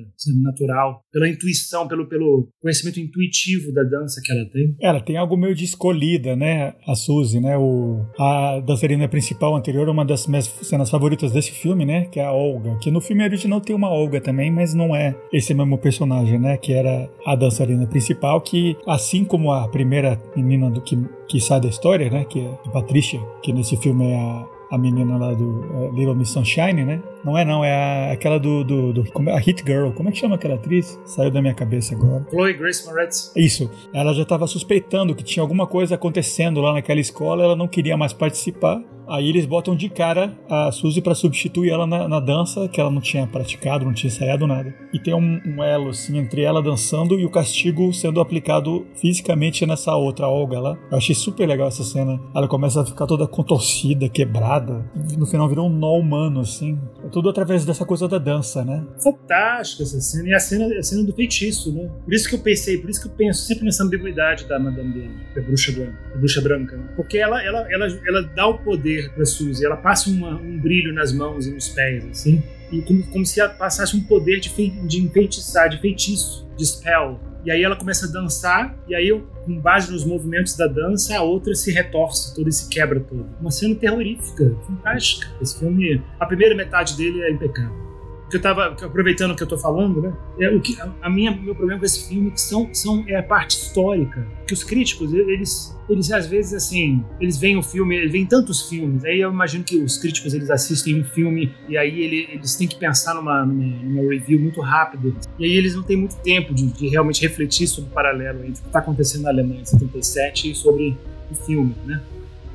natural, pela intuição, pelo, pelo conhecimento intuitivo da dança que ela tem? Ela tem algo meio de escolhida, né? A Suzy, né? O, a dançarina principal anterior, uma das minhas cenas favoritas desse filme, né? Que é a Olga. Que no filme original tem uma Olga também, mas não é esse mesmo personagem, né? Que era a dançarina principal, que assim como a primeira menina do que, que sai da história, né? Que é a Patrícia, que nesse filme é a a menina lá do uh, Little Miss Sunshine, né? Não é não, é a, aquela do, do, do é, a Hit Girl. Como é que chama aquela atriz? Saiu da minha cabeça agora. Chloe Grace Moretz. Isso. Ela já estava suspeitando que tinha alguma coisa acontecendo lá naquela escola, ela não queria mais participar. Aí eles botam de cara a Suzy para substituir ela na, na, dança, que ela não tinha praticado, não tinha ensaiado nada. E tem um, um, elo, assim, entre ela dançando e o castigo sendo aplicado fisicamente nessa outra Olga lá. Eu achei super legal essa cena. Ela começa a ficar toda contorcida, quebrada. No final virou um nó humano, assim. É tudo através dessa coisa da dança, né? Fantástica essa cena. E a cena, a cena do feitiço, né? Por isso que eu pensei, por isso que eu penso sempre nessa ambiguidade da Madame Blanc, a bruxa branca. A bruxa branca né? Porque ela, ela, ela, ela dá o poder poder para Suzy. Ela passa uma, um brilho nas mãos e nos pés, assim. E como, como se ela passasse um poder de, fei, de enfeitiçar, de feitiço, de spell. E aí ela começa a dançar, e aí, com base nos movimentos da dança, a outra se retorce toda e se quebra toda. Uma cena terrorífica, fantástica. Esse filme, a primeira metade dele é impecável que eu tava aproveitando o que eu tô falando, né? É o que a minha meu problema com esse filme é que são são é a parte histórica, que os críticos eles eles às vezes assim, eles veem o filme, eles veem tantos filmes, aí eu imagino que os críticos eles assistem um filme e aí ele, eles têm que pensar numa, numa, numa, review muito rápido, e aí eles não têm muito tempo de, de realmente refletir sobre o paralelo entre o que está acontecendo na Alemanha em 77 e sobre o filme, né?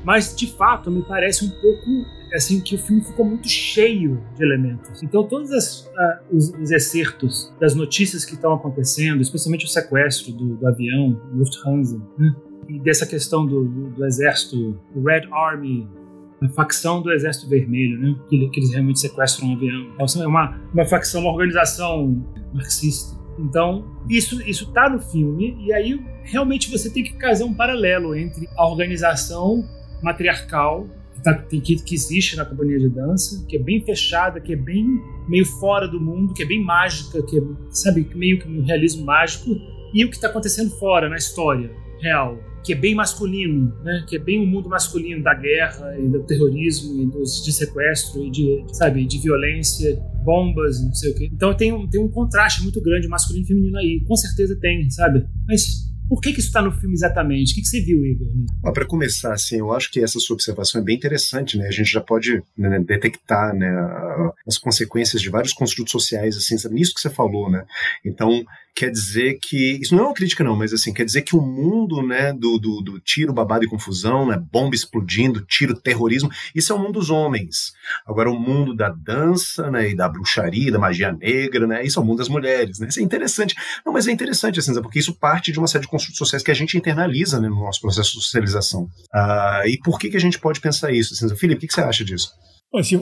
Mas de fato me parece um pouco assim que o filme ficou muito cheio de elementos. Então todos as, uh, os, os, excertos das notícias que estão acontecendo, especialmente o sequestro do, do avião Lufthansa, né? e dessa questão do, do, do exército, do Red Army, a facção do Exército Vermelho, né? que, que eles realmente sequestram um avião. Então é uma, uma facção, uma organização marxista. Então, isso isso tá no filme e aí realmente você tem que fazer um paralelo entre a organização matriarcal tá, que, que existe na companhia de dança, que é bem fechada, que é bem meio fora do mundo, que é bem mágica, que é, sabe, meio que um realismo mágico, e o que está acontecendo fora, na história real, que é bem masculino, né? que é bem o um mundo masculino da guerra e do terrorismo e dos, de sequestro e de, sabe, de violência, bombas, não sei o quê. Então tem um, tem um contraste muito grande masculino e feminino aí, com certeza tem, sabe? Mas por que, que isso está no filme exatamente? O que, que você viu, Igor? Para começar, assim, eu acho que essa sua observação é bem interessante, né? A gente já pode né, detectar né, as consequências de vários construtos sociais, assim, nisso que você falou, né? Então, quer dizer que isso não é uma crítica não, mas assim quer dizer que o mundo né do, do, do, tiro, babado e confusão, né, bomba explodindo, tiro, terrorismo, isso é o mundo dos homens. Agora o mundo da dança, né, e da bruxaria, da magia negra, né, isso é o mundo das mulheres, né? Isso é interessante. Não, mas é interessante assim, porque isso parte de uma série de construtos sociais que a gente internaliza né, no nosso processo de socialização. Ah, e por que que a gente pode pensar isso? Assim, Felipe, o que, que você acha disso?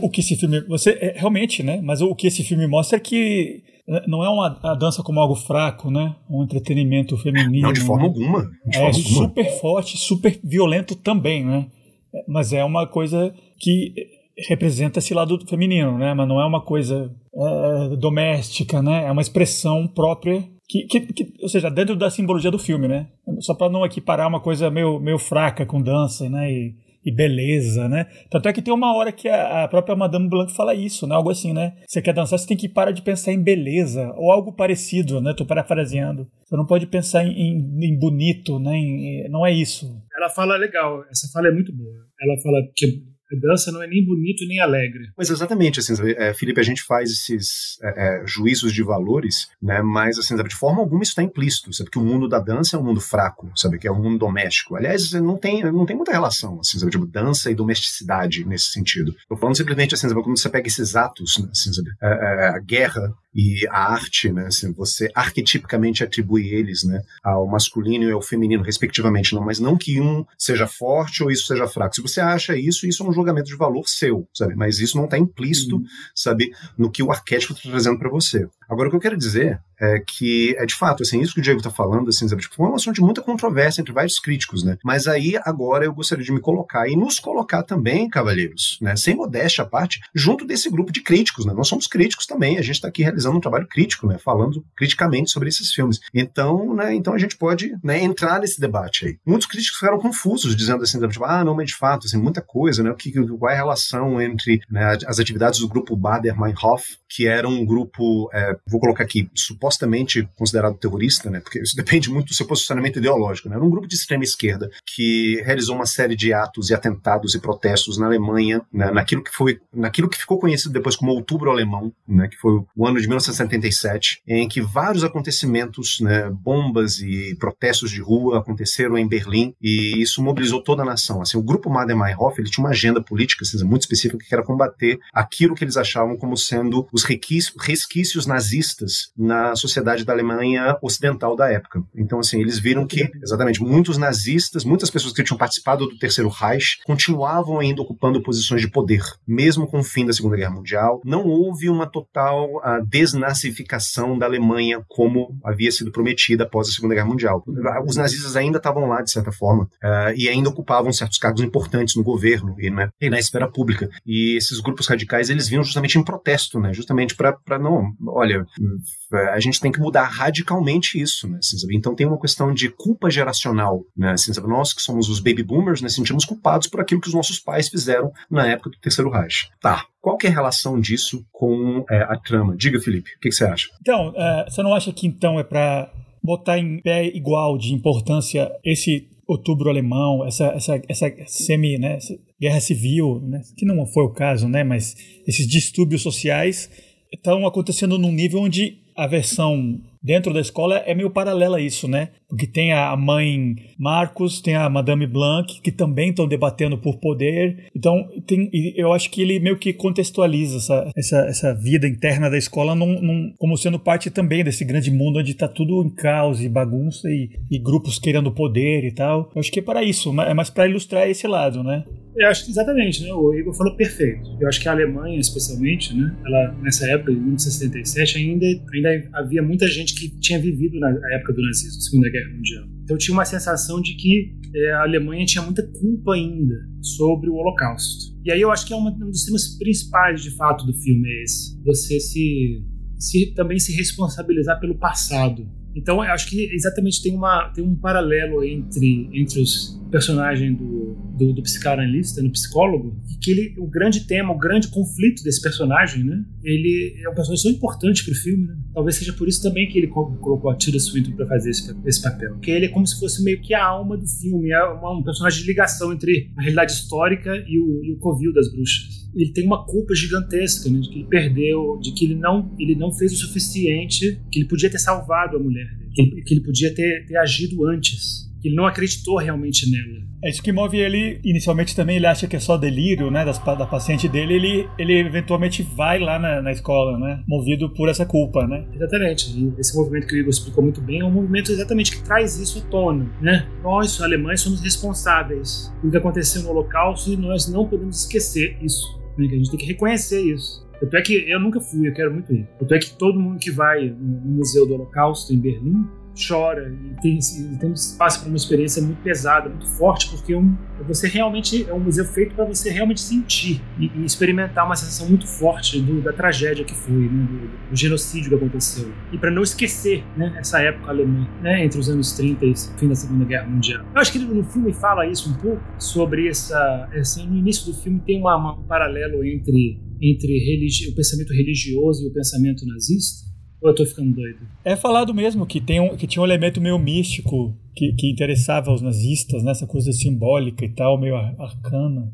o que esse filme. Você, é, realmente, né? Mas o que esse filme mostra é que não é uma a dança como algo fraco, né? Um entretenimento feminino. Não, de forma né? alguma. De é forma super forte, super violento também, né? Mas é uma coisa que representa esse lado feminino, né? Mas não é uma coisa é, doméstica, né? É uma expressão própria que, que, que, ou seja, dentro da simbologia do filme, né? Só para não equiparar uma coisa meio, meio fraca com dança, né? E, e beleza, né? Tanto é que tem uma hora que a, a, própria Madame Blanc fala isso, né? Algo assim, né? Você quer dançar, você tem que parar de pensar em beleza ou algo parecido, né? Tô parafraseando. Você não pode pensar em, em, em bonito, né? Em, não é isso. Ela fala legal, essa fala é muito boa. Ela fala que a dança não é nem bonito nem alegre. Mas exatamente, assim, é, Felipe, a gente faz esses é, é, juízos de valores, né? Mas assim, sabe, de forma alguma isso está implícito, sabe que o mundo da dança é um mundo fraco, sabe que é um mundo doméstico. Aliás, não tem, não tem muita relação, assim, sabe, tipo, dança e domesticidade nesse sentido. Eu falando simplesmente assim, sabe, quando você pega esses atos, né, assim, sabe, a, é, é, a guerra e a arte, né, assim, você arquetipicamente atribui eles, né, ao masculino e ao feminino, respectivamente, não, mas não que um seja forte ou isso seja fraco. Se você acha isso, isso é um julgamento de valor seu, sabe? Mas isso não está implícito, uhum. sabe, no que o arquétipo está trazendo para você. Agora, o que eu quero dizer é que é de fato, assim, isso que o Diego está falando, assim, sabe, tipo, foi um assunto de muita controvérsia entre vários críticos, né? Mas aí, agora, eu gostaria de me colocar e nos colocar também, cavalheiros, né? Sem modéstia à parte, junto desse grupo de críticos, né? Nós somos críticos também, a gente está aqui realizando um trabalho crítico, né? Falando criticamente sobre esses filmes. Então, né? Então a gente pode né, entrar nesse debate aí. Muitos críticos ficaram confusos, dizendo assim, tipo, ah, não, mas de fato, assim, muita coisa, né? O que, qual é a relação entre né, as atividades do grupo Bader-Meinhof, que era um grupo, é, vou colocar aqui, supostamente considerado terrorista, né? Porque isso depende muito do seu posicionamento ideológico, né? Era um grupo de extrema esquerda que realizou uma série de atos e atentados e protestos na Alemanha, né, naquilo que foi, naquilo que ficou conhecido depois como Outubro Alemão, né? Que foi o ano de 1977, em que vários acontecimentos, né, bombas e protestos de rua aconteceram em Berlim e isso mobilizou toda a nação. Assim, o grupo Bader-Meinhof ele tinha uma agenda política assim, muito específica que era combater aquilo que eles achavam como sendo os resquícios nazistas na sociedade da Alemanha ocidental da época. Então, assim, eles viram que, exatamente, muitos nazistas, muitas pessoas que tinham participado do Terceiro Reich continuavam ainda ocupando posições de poder, mesmo com o fim da Segunda Guerra Mundial. Não houve uma total uh, desnazificação da Alemanha como havia sido prometida após a Segunda Guerra Mundial. Os nazistas ainda estavam lá, de certa forma, uh, e ainda ocupavam certos cargos importantes no governo e, né, e na esfera pública. E esses grupos radicais, eles vinham justamente em protesto, né, justamente para não, olha, a gente tem que mudar radicalmente isso, né, assim, Então tem uma questão de culpa geracional, né, assim, Nós que somos os baby boomers, né, sentimos culpados por aquilo que os nossos pais fizeram na época do Terceiro Reich. Tá, qual que é a relação disso com é, a trama? Diga, Felipe, o que, que você acha? Então, é, você não acha que então é para botar em pé igual de importância esse outubro alemão, essa, essa, essa semi, né, essa guerra civil, né, que não foi o caso, né, mas esses distúrbios sociais estão acontecendo num nível onde a versão dentro da escola é meio paralela a isso, né? Porque tem a mãe Marcos, tem a Madame Blanc, que também estão debatendo por poder. Então, tem, eu acho que ele meio que contextualiza essa, essa, essa vida interna da escola num, num, como sendo parte também desse grande mundo onde está tudo em caos e bagunça e, e, grupos querendo poder e tal. Eu acho que é para isso, é mais para ilustrar esse lado, né? Eu acho que exatamente, né? O Igor falou perfeito. Eu acho que a Alemanha, especialmente, né? Ela, nessa época, em 1977, ainda, ainda havia muita gente que tinha vivido na época do nazismo, Segunda Guerra Mundial. Então tinha uma sensação de que é, a Alemanha tinha muita culpa ainda sobre o Holocausto. E aí eu acho que é uma, um dos temas principais, de fato, do filme é esse. Você se, se também se responsabilizar pelo passado. Então acho que exatamente tem, uma, tem um paralelo entre, entre os personagem do, do, do psicanalista, no psicólogo, que ele, o grande tema, o grande conflito desse personagem, né? Ele é um personagem tão importante pro filme, né? Talvez seja por isso também que ele colocou a Tilda Swinton para fazer esse, esse papel. Porque ele é como se fosse meio que a alma do filme, é uma, um personagem de ligação entre a realidade histórica e o, e o covil das bruxas. Ele tem uma culpa gigantesca, né? De que ele perdeu, de que ele não, ele não fez o suficiente, que ele podia ter salvado a mulher que ele, que ele podia ter, ter agido antes que ele não acreditou realmente nela. É isso que move ele, inicialmente também ele acha que é só delírio, né, das, da paciente dele, ele, ele eventualmente vai lá na, na escola, né, movido por essa culpa, né. Exatamente, e esse movimento que o Igor explicou muito bem é um movimento exatamente que traz isso à tona, né. Nós, alemães, somos responsáveis pelo que aconteceu no holocausto e nós não podemos esquecer isso, né? a gente tem que reconhecer isso. Tanto é que eu nunca fui, eu quero muito ir. Tanto é que todo mundo que vai no Museu do Holocausto em Berlim, chora e tem, tem passa por uma experiência muito pesada, muito forte, porque um, você realmente é um museu feito para você realmente sentir e, e, experimentar uma sensação muito forte do, da tragédia que foi, né, do, do, genocídio que aconteceu. E para não esquecer né, essa época alemã, né, entre os anos 30 e fim da Segunda Guerra Mundial. Eu acho que no filme fala isso um pouco, sobre essa. essa no início do filme tem uma, uma, um paralelo entre, entre religi o pensamento religioso e o pensamento nazista ou eu tô ficando doido? É falado mesmo que, tem um, que tinha um elemento meio místico que, que interessava aos nazistas, nessa né? coisa simbólica e tal, meio arcana.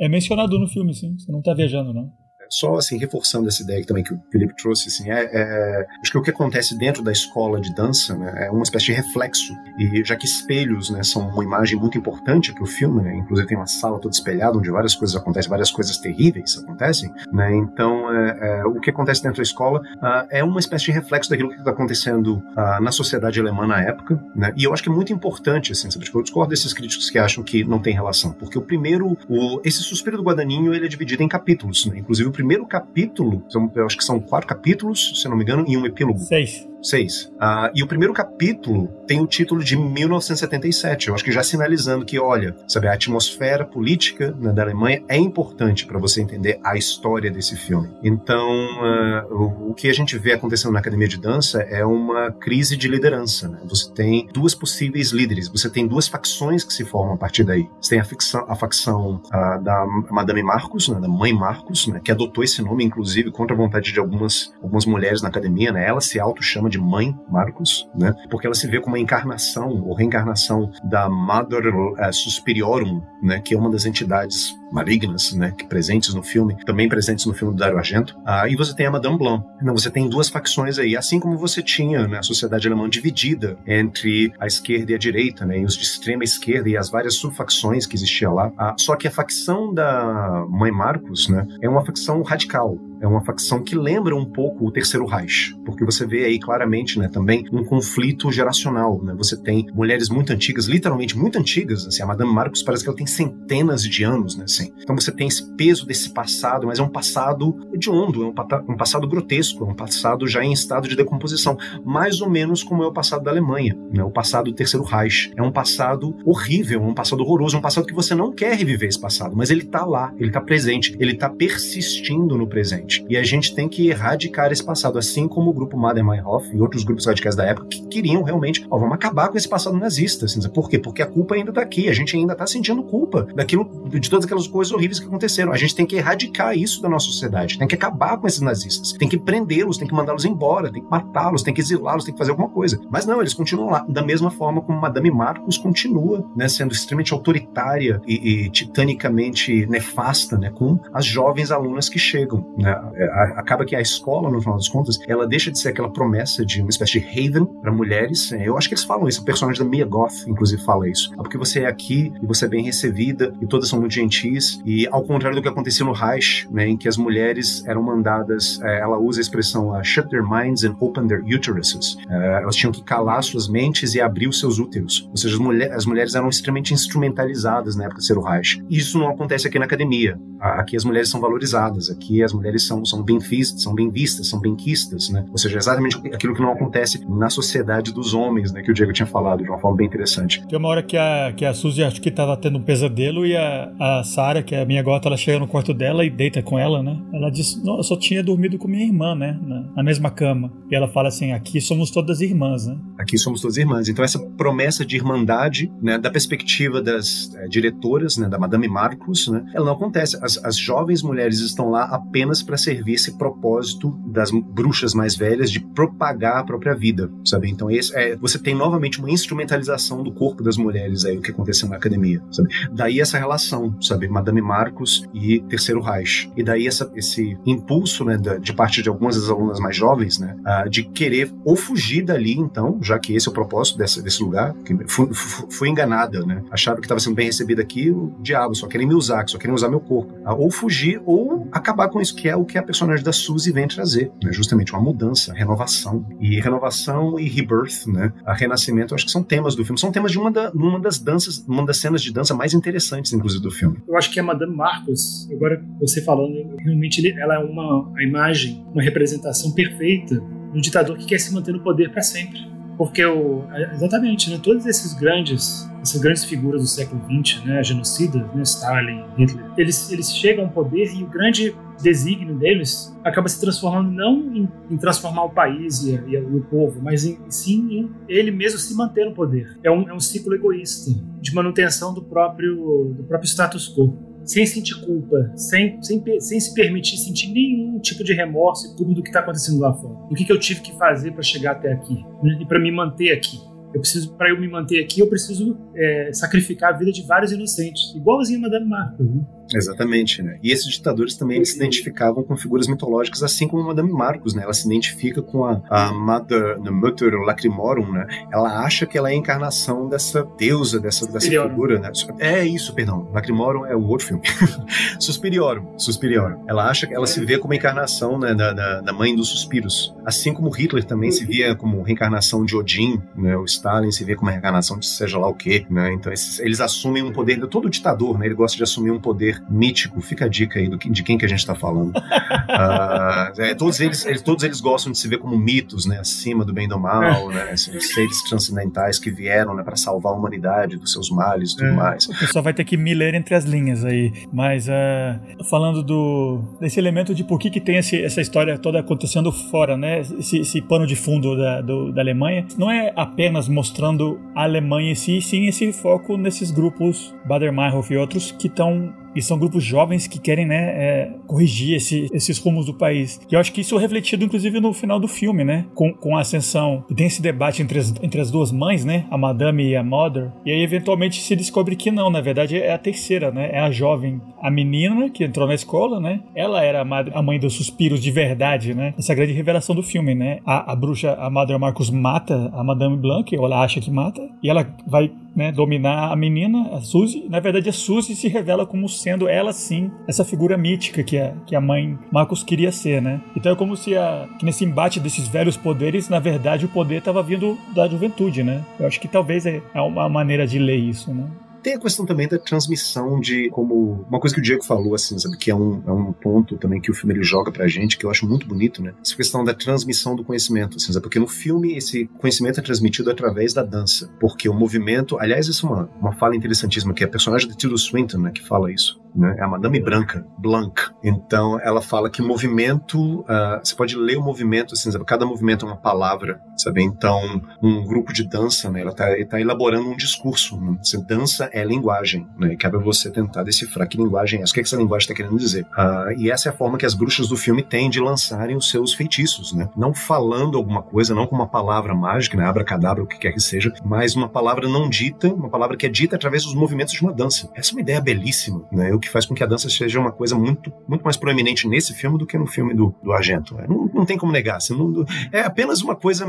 É mencionado no filme, sim. Você não tá viajando, não só assim, reforçando essa ideia também que o Felipe trouxe, assim, é, é, acho que o que acontece dentro da escola de dança né, é uma espécie de reflexo. E já que espelhos né, são uma imagem muito importante para o filme, né, inclusive tem uma sala toda espelhada onde várias coisas acontecem, várias coisas terríveis acontecem, né, então é, é o que acontece dentro da escola uh, é uma espécie de reflexo daquilo que está acontecendo uh, na sociedade alemã na época. Né, e eu acho que é muito importante, assim, sabe, tipo, eu discordo desses críticos que acham que não tem relação, porque o primeiro, o, esse Suspiro do Guadaninho, ele é dividido em capítulos, né, inclusive o primeiro capítulo, eu acho que são quatro capítulos, se não me engano, e um epílogo. Seis. Seis. Uh, e o primeiro capítulo tem o título de 1977. Eu acho que já sinalizando que, olha, sabe, a atmosfera política né, da Alemanha é importante para você entender a história desse filme. Então, uh, o, o, que a gente vê acontecendo na academia de dança é uma crise de liderança. Né? Você tem duas possíveis líderes, você tem duas facções que se formam a partir daí. Você tem a, ficção, a facção uh, da Madame Marcos, né, da mãe Marcos, né, que adotou esse nome, inclusive, contra a vontade de algumas, algumas mulheres na academia. Né? Ela se auto-chama de mãe Marcos, né? Porque ela se vê como uma encarnação ou reencarnação da Mother uh, Suspiriorum, né? Que é uma das entidades malignas, né, que presentes no filme, também presentes no filme do Dario Argento. Ah, e você tem a Madame Blanc. Então você tem duas facções aí, assim como você tinha né, a sociedade alemã dividida entre a esquerda e a direita, né, e os de extrema esquerda e as várias subfacções que existiam lá. Ah, só que a facção da Mãe Marcos, né, é uma facção radical, é uma facção que lembra um pouco o Terceiro Reich, porque você vê aí claramente, né, também um conflito geracional, né? Você tem mulheres muito antigas, literalmente muito antigas, assim, a Madame Marcos parece que ela tem centenas de anos, né, assim. Então você tem esse peso desse passado, mas é um passado hediondo, é um, um passado grotesco, é um passado já em estado de decomposição, mais ou menos como é o passado da Alemanha, né? O passado do Terceiro Reich. É um passado horrível, um passado horroroso, um passado que você não quer reviver esse passado, mas ele tá lá, ele tá presente, ele tá persistindo no presente. E a gente tem que erradicar esse passado, assim como o grupo Mader Meinhof e outros grupos radicais da época que queriam realmente, ó, vamos acabar com esse passado nazista. Assim, por quê? Porque a culpa ainda tá aqui, a gente ainda tá sentindo culpa daquilo, de todas aquelas coisas horríveis que aconteceram. A gente tem que erradicar isso da nossa sociedade, tem que acabar com esses nazistas, tem que prendê-los, tem que mandá-los embora, tem que matá-los, tem que exilá-los, tem que fazer alguma coisa. Mas não, eles continuam lá, da mesma forma como Madame Marcos continua, né, sendo extremamente autoritária e, e titanicamente nefasta, né, com as jovens alunas que chegam, né, é, acaba que a escola, no final das contas, ela deixa de ser aquela promessa de uma espécie de haven para mulheres. É, eu acho que eles falam isso, o personagem da Mia Goth, inclusive, fala isso. É porque você é aqui e você é bem recebida e todas são muito gentis. E ao contrário do que acontecia no Reich, né, em que as mulheres eram mandadas, é, ela usa a expressão uh, shut their minds and open their uteruses. É, elas tinham que calar suas mentes e abrir os seus úteros. Ou seja, as, mulher, as mulheres eram extremamente instrumentalizadas na época de ser o Reich. Isso não acontece aqui na academia. Aqui as mulheres são valorizadas, aqui as mulheres são, são, bem, são bem vistas, são benquistas, né? Ou seja, exatamente aquilo que não acontece na sociedade dos homens, né? Que o Diego tinha falado de uma forma bem interessante. Tem uma hora que a, que a Suzy acho que tava tendo um pesadelo e a, a Sarah, que é a minha gota, ela chega no quarto dela e deita com ela, né? Ela diz, não, eu só tinha dormido com minha irmã, né? Na, mesma cama. E ela fala assim, aqui somos todas irmãs, né? Aqui somos todas irmãs. Então essa promessa de irmandade, né? Da perspectiva das é, diretoras, né? Da Madame Marcos, né? Ela não acontece. As, as jovens mulheres estão lá apenas para servir esse propósito das bruxas mais velhas de propagar a própria vida, sabe? Então esse é, você tem novamente uma instrumentalização do corpo das mulheres aí o que aconteceu na academia, sabe? Daí essa relação, sabe, Madame Marcos e Terceiro Reich. E daí essa, esse impulso, né, de parte de algumas das alunas mais jovens, né, de querer ou fugir dali, então, já que esse é o propósito desse, desse lugar, que fui, fui enganada, né? Achava que estava sendo bem recebida aqui, o diabo, só querem me usar, só querem usar meu corpo. Ou fugir ou acabar com isso, que é o que a personagem da Suzy vem trazer, né? justamente uma mudança, renovação. E renovação e rebirth, né? A renascimento, acho que são temas do filme. São temas de uma, da, uma das danças, uma das cenas de dança mais interessantes, inclusive, do filme. Eu acho que a Madame Marcos, agora você falando, realmente ela é uma a imagem, uma representação perfeita do ditador que quer se manter no poder para sempre Porque o, é, exatamente, né, todos esses grandes essas grandes figuras do século XX, né, genocidas, né, Stalin, Hitler, eles, eles chegam ao poder e o grande desígnio deles acaba se transformando não em, em transformar o país e, e, o povo, mas em, sim em ele mesmo se manter no poder. É um, é um ciclo egoísta de manutenção do próprio, do próprio status quo sem sentir culpa, sem, sem, sem se permitir sentir nenhum tipo de remorso e culpa do que está acontecendo lá fora. O que, que eu tive que fazer para chegar até aqui né? e para me manter aqui. Eu preciso, para eu me manter aqui, eu preciso é, sacrificar a vida de vários inocentes, igualzinho a Madame Marcos. Né? Exatamente, né? E esses ditadores também se identificavam com figuras mitológicas, assim como Madame Marcos, né? Ela se identifica com a, a Mother, the Mutter Lacrimorum, né? Ela acha que ela é a encarnação dessa deusa, dessa, dessa figura, né? É isso, perdão. Lacrimorum é o outro filme. Suspiriorum, Suspiriorum. Ela acha que ela se vê como a encarnação né, da, da, da, mãe dos suspiros. Assim como Hitler também se via como reencarnação de Odin, né? O Stalin se vê como a reencarnação de seja lá o quê, né? Então esses, eles assumem um poder, todo ditador, né? Ele gosta de assumir um poder mítico. Fica a dica aí do, de quem que a gente está falando. uh, é, todos, eles, eles, todos eles gostam de se ver como mitos, né? Acima do bem e do mal, né? Seres transcendentais que vieram né, para salvar a humanidade dos seus males e tudo é, mais. O pessoal vai ter que me ler entre as linhas aí. Mas uh, falando do, desse elemento de por que, que tem esse, essa história toda acontecendo fora, né? Esse, esse pano de fundo da, do, da Alemanha. Não é apenas mostrando a Alemanha em si, sim esse foco nesses grupos Bader-Meinhof e outros que estão e são grupos jovens que querem, né, é, corrigir esse, esses rumos do país. E eu acho que isso é refletido, inclusive, no final do filme, né? Com, com a ascensão. Tem esse debate entre as, entre as duas mães, né? A Madame e a Mother. E aí, eventualmente, se descobre que não, na verdade, é a terceira, né? É a jovem, a menina que entrou na escola, né? Ela era a, madre, a mãe dos suspiros de verdade, né? Essa grande revelação do filme, né? A, a bruxa, a Mother Marcos mata a Madame Blanc, ou ela acha que mata, e ela vai né, dominar a menina, a Suzy. Na verdade, a Suzy se revela como sendo ela sim essa figura mítica que a, que a mãe Marcos queria ser, né? Então é como se a, nesse embate desses velhos poderes, na verdade, o poder estava vindo da juventude, né? Eu acho que talvez é uma maneira de ler isso, né? Tem a questão também da transmissão de como uma coisa que o Diego falou assim, sabe, que é um, é um ponto também que o filme ele joga pra gente, que eu acho muito bonito, né? Essa questão da transmissão do conhecimento, assim, sabe? porque no filme esse conhecimento é transmitido através da dança, porque o movimento, aliás, isso é uma, uma fala interessantíssima que é a personagem de Tilda Swinton, né, que fala isso, né? É a Madame Branca, Blanc. Então ela fala que movimento, uh, você pode ler o movimento, assim, sabe? cada movimento é uma palavra, sabe? Então um grupo de dança, né? Ela tá, tá elaborando um discurso, né? Você dança é linguagem, né? Cabe a você tentar decifrar que linguagem é essa, o que, é que essa linguagem está querendo dizer. Uh, e essa é a forma que as bruxas do filme têm de lançarem os seus feitiços, né? Não falando alguma coisa, não com uma palavra mágica, né? Abracadabra, o que quer que seja, mas uma palavra não dita, uma palavra que é dita através dos movimentos de uma dança. Essa é uma ideia belíssima, né? O que faz com que a dança seja uma coisa muito, muito mais proeminente nesse filme do que no filme do, do Argento. É, não, não tem como negar. Assim, não, é apenas uma coisa,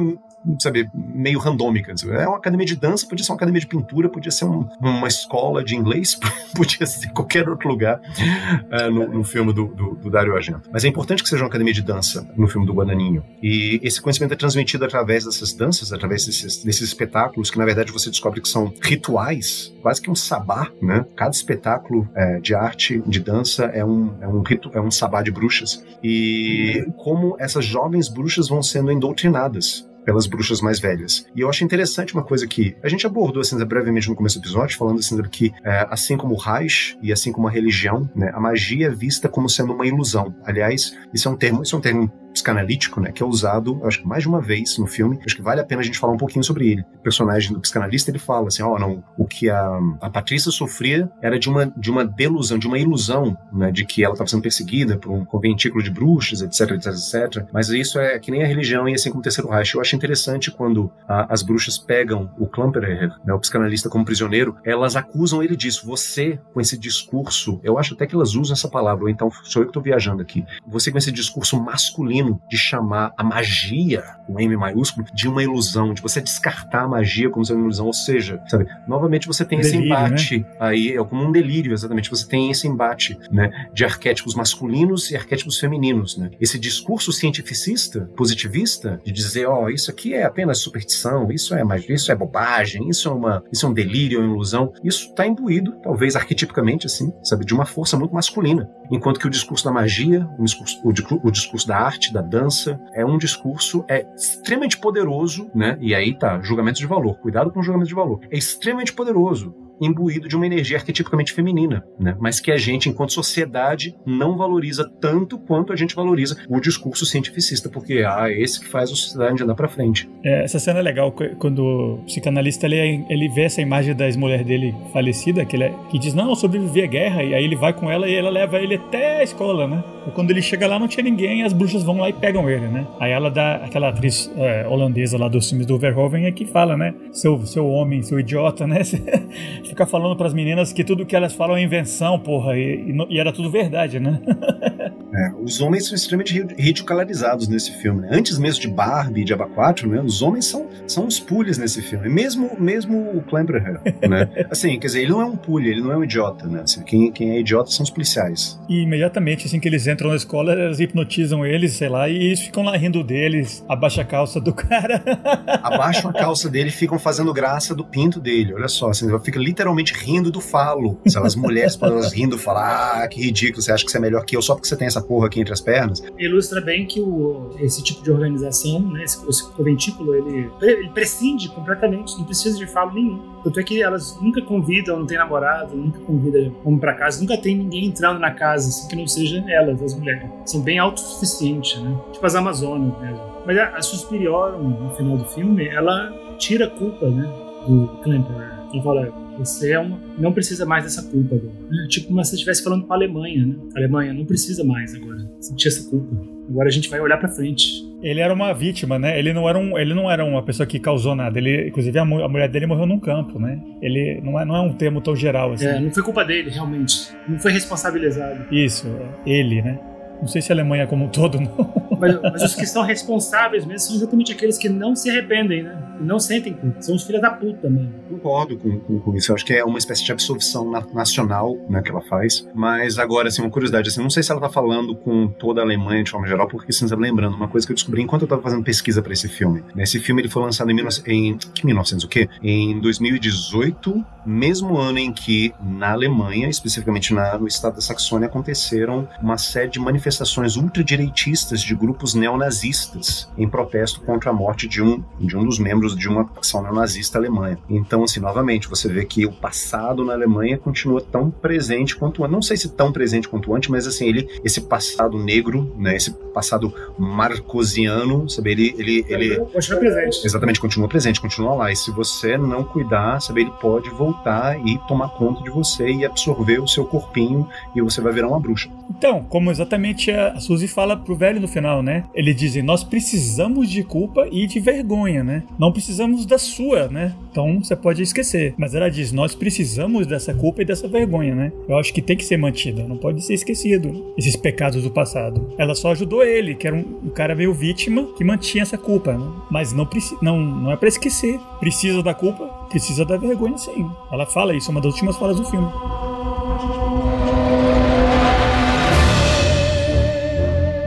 sabe, meio randômica. É uma academia de dança, podia ser uma academia de pintura, podia ser um, uma escola de inglês, podia ser qualquer outro lugar é, no, no, filme do, do, do Dario Argento. Mas é importante que seja uma academia de dança no filme do Guadaninho. E esse conhecimento é transmitido através dessas danças, através desses, desses espetáculos, que na verdade você descobre que são rituais, quase que um sabá, né? Cada espetáculo é, de arte, de dança, é um, é um rito, é um sabá de bruxas. E como essas jovens bruxas vão sendo doutrinadas pelas bruxas mais velhas. E eu acho interessante uma coisa que a gente abordou assim brevemente no começo do episódio, falando assim que é, assim como o Reich e assim como a religião, né, a magia é vista como sendo uma ilusão. Aliás, isso é um termo, isso é um termo psicanalítico, né, que é usado, acho que mais de uma vez no filme. Acho que vale a pena a gente falar um pouquinho sobre ele. O personagem do psicanalista ele fala assim, ó, oh, não, o que a, a Patrícia sofria era de uma de uma delusão, de uma ilusão, né, de que ela estava sendo perseguida por um conventículo de bruxas, etc, etc, etc. Mas isso é que nem a religião e assim como o terceiro Reich. Eu acho interessante quando a, as bruxas pegam o Klamperer, né, o psicanalista como prisioneiro, elas acusam ele disso. Você com esse discurso, eu acho até que elas usam essa palavra, ou então sou eu que estou viajando aqui. Você com esse discurso masculino de chamar a magia, com M maiúsculo, de uma ilusão, de você descartar a magia como sendo uma ilusão. Ou seja, sabe, novamente você tem delírio, esse embate né? aí, é como um delírio, exatamente. Você tem esse embate, né, de arquétipos masculinos e arquétipos femininos, né? Esse discurso cientificista, positivista, de dizer, ó, oh, isso aqui é apenas superstição, isso é magia, isso é bobagem, isso é uma, isso é um delírio, é uma ilusão. Isso está imbuído, talvez arquetipicamente assim, sabe, de uma força muito masculina. Enquanto que o discurso da magia, o discurso, o, o discurso da arte, arte, da dança. É um discurso é extremamente poderoso, né? E aí tá, julgamento de valor. Cuidado com o julgamento de valor. É extremamente poderoso imbuído de uma energia arquetipicamente feminina, né? mas que a gente, enquanto sociedade, não valoriza tanto quanto a gente valoriza o discurso cientificista, porque ah, é esse que faz a sociedade andar para frente. É, essa cena é legal quando o psicanalista ele, ele vê essa imagem da ex-mulher dele falecida, que, ele, é, que diz, não, sobrevivi à guerra, e aí ele vai com ela e ela leva ele até a escola, né? E quando ele chega lá não tinha ninguém, as bruxas vão lá e pegam ele, né? Aí ela dá, aquela atriz é, holandesa lá dos filmes do Verhoeven é que fala, né? Seu, seu homem, seu idiota, né? Ficar falando para as meninas que tudo que elas falam é invenção, porra, e, e, e era tudo verdade, né? é, os homens são extremamente ridicularizados nesse filme. Né? Antes mesmo de Barbie, de Abaquatro, né? Os homens são, são os pulhas nesse filme. Mesmo, mesmo o Clamberher, né? Assim, quer dizer, ele não é um pulha, ele não é um idiota, né? Assim, quem, quem é idiota são os policiais. E imediatamente, assim que eles entram na escola, elas hipnotizam eles, sei lá, e eles ficam lá rindo deles, abaixa a calça do cara. Abaixam a calça dele e ficam fazendo graça do pinto dele. Olha só, assim, fica literalmente literalmente rindo do falo. As mulheres elas rindo, falar, ah, que ridículo, você acha que você é melhor que eu só porque você tem essa porra aqui entre as pernas. Ilustra bem que o, esse tipo de organização, né, esse, esse conventículo, ele, ele prescinde completamente, não precisa de falo nenhum. Tanto é que elas nunca convidam, não tem namorado, nunca convidam homem pra casa, nunca tem ninguém entrando na casa, assim, que não seja elas, as mulheres. São bem autossuficientes, né? Tipo as Amazonas mesmo. Mas a, a no final do filme, ela tira a culpa, né? Do Klemper. Ela fala, você é uma, não precisa mais dessa culpa agora. É, tipo como se você estivesse falando para a Alemanha, né? A Alemanha não precisa mais agora sentir essa culpa. Agora a gente vai olhar para frente. Ele era uma vítima, né? Ele não era, um, ele não era uma pessoa que causou nada. Ele, inclusive, a, a mulher dele morreu num campo, né? Ele não é, não é um termo tão geral assim. É, não foi culpa dele, realmente. Não foi responsabilizado. Isso, é, ele, né? Não sei se a Alemanha como um todo, não. Mas, mas, os que são responsáveis mesmo são exatamente aqueles que não se arrependem, né? E não sentem culpa. São os filhos da puta mesmo. Concordo com, com, com, isso. Eu acho que é uma espécie de absolvição na, nacional né, que ela faz. Mas agora, assim, uma curiosidade. Assim, não sei se ela tá falando com toda a Alemanha de forma geral, porque você está lembrando uma coisa que eu descobri enquanto eu estava fazendo pesquisa para esse filme. Esse filme ele foi lançado em, 19, em que 1900 o quê? Em 2018, mesmo ano em que na Alemanha, especificamente na, no estado da Saxônia, aconteceram uma série de manifestações ultradireitistas de grupos grupos neonazistas em protesto contra a morte de um, de um dos membros de uma facção neonazista alemã. Então, assim, novamente, você vê que o passado na Alemanha continua tão presente quanto antes. Não sei se tão presente quanto antes, mas assim, ele, esse passado negro, né, esse passado marcosiano, sabe, ele, ele, ele continua presente. Exatamente, continua presente, continua lá. E se você não cuidar, sabe, ele pode voltar e tomar conta de você e absorver o seu corpinho e você vai virar uma bruxa. Então, como exatamente a Suzy fala pro velho no final, né? Ele dizem: nós precisamos de culpa e de vergonha, né? Não precisamos da sua, né? Então você pode esquecer. Mas ela diz: nós precisamos dessa culpa e dessa vergonha, né? Eu acho que tem que ser mantida, não pode ser esquecido esses pecados do passado. Ela só ajudou ele, que era um, um cara meio vítima que mantinha essa culpa, né? Mas não, não, não é para esquecer. Precisa da culpa, precisa da vergonha, sim. Ela fala isso, é uma das últimas falas do filme.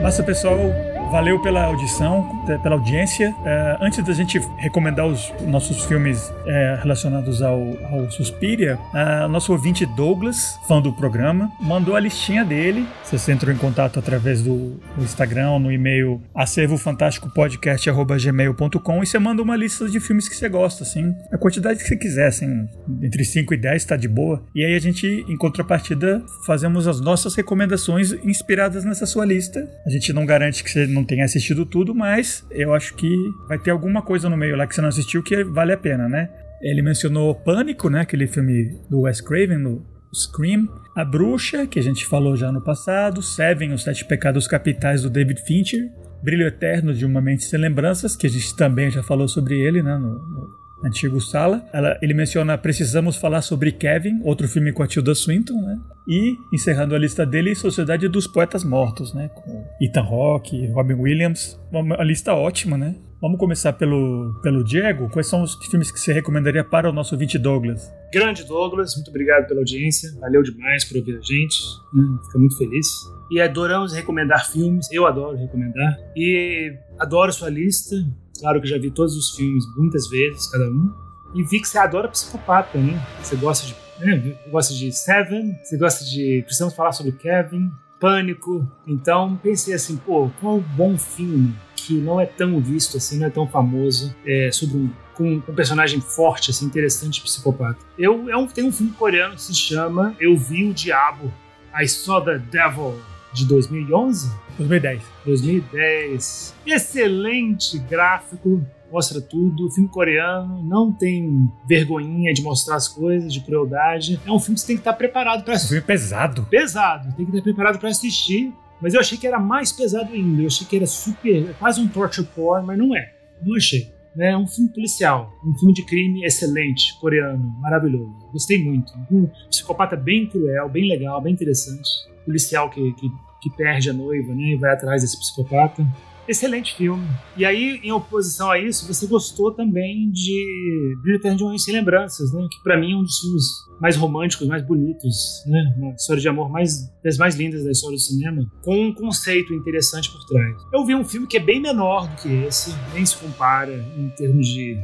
Massa, pessoal. Valeu pela audição, pela audiência. Uh, antes da gente recomendar os nossos filmes uh, relacionados ao, ao Suspiria, uh, nosso ouvinte Douglas, fã do programa, mandou a listinha dele. Você entrou em contato através do, do Instagram, no e-mail acervofantásticopodcast.gmail.com e você manda uma lista de filmes que você gosta, assim. A quantidade que você quiser, assim, entre 5 e 10 tá de boa. E aí a gente, em contrapartida, fazemos as nossas recomendações inspiradas nessa sua lista. A gente não garante que você não tenha assistido tudo, mas eu acho que vai ter alguma coisa no meio lá que você não assistiu que vale a pena, né? Ele mencionou Pânico, né? Aquele filme do Wes Craven, no Scream. A Bruxa, que a gente falou já no passado. Seven, Os Sete Pecados Capitais, do David Fincher. Brilho Eterno de Uma Mente Sem Lembranças, que a gente também já falou sobre ele, né? No, no antigo Sala. Ela, ele menciona Precisamos Falar sobre Kevin, outro filme com a Tilda Swinton, né? E, encerrando a lista dele, Sociedade dos Poetas Mortos, né? Com Ethan Hawke, Robin Williams. Uma, uma lista ótima, né? Vamos começar pelo, pelo Diego. Quais são os filmes que você recomendaria para o nosso 20 Douglas? Grande Douglas, muito obrigado pela audiência. Valeu demais por ouvir a gente. Hum, fica muito feliz. E adoramos recomendar filmes. Eu adoro recomendar. E adoro sua lista. Claro que já vi todos os filmes muitas vezes, cada um. E vi que você adora psicopata, né? Você gosta de, né? gosta de Seven, você gosta de Precisamos Falar sobre Kevin, Pânico. Então pensei assim, pô, qual bom filme que não é tão visto assim, não é tão famoso, é, sobre um com um personagem forte, assim, interessante, psicopata. Eu, é um, tem um filme coreano que se chama Eu Vi o Diabo, I Saw the Devil, de 2011? 2010. 2010. Excelente gráfico, mostra tudo. Filme coreano, não tem vergonhinha de mostrar as coisas, de crueldade. É um filme que você tem que estar preparado para assistir. Um filme pesado. Pesado, tem que estar preparado para assistir. Mas eu achei que era mais pesado ainda. Eu achei que era super. quase um torture porn, mas não é. Não achei. É um filme policial, um filme de crime excelente, coreano, maravilhoso. Gostei muito. Um psicopata bem cruel, bem legal, bem interessante. Policial que, que, que perde a noiva né, e vai atrás desse psicopata. Excelente filme. E aí, em oposição a isso, você gostou também de Brilho Eterno de Sem Lembranças, né? Que para mim é um dos filmes mais românticos, mais bonitos, né? Uma história de amor mais, das mais lindas da história do cinema, com um conceito interessante por trás. Eu vi um filme que é bem menor do que esse, nem se compara em termos de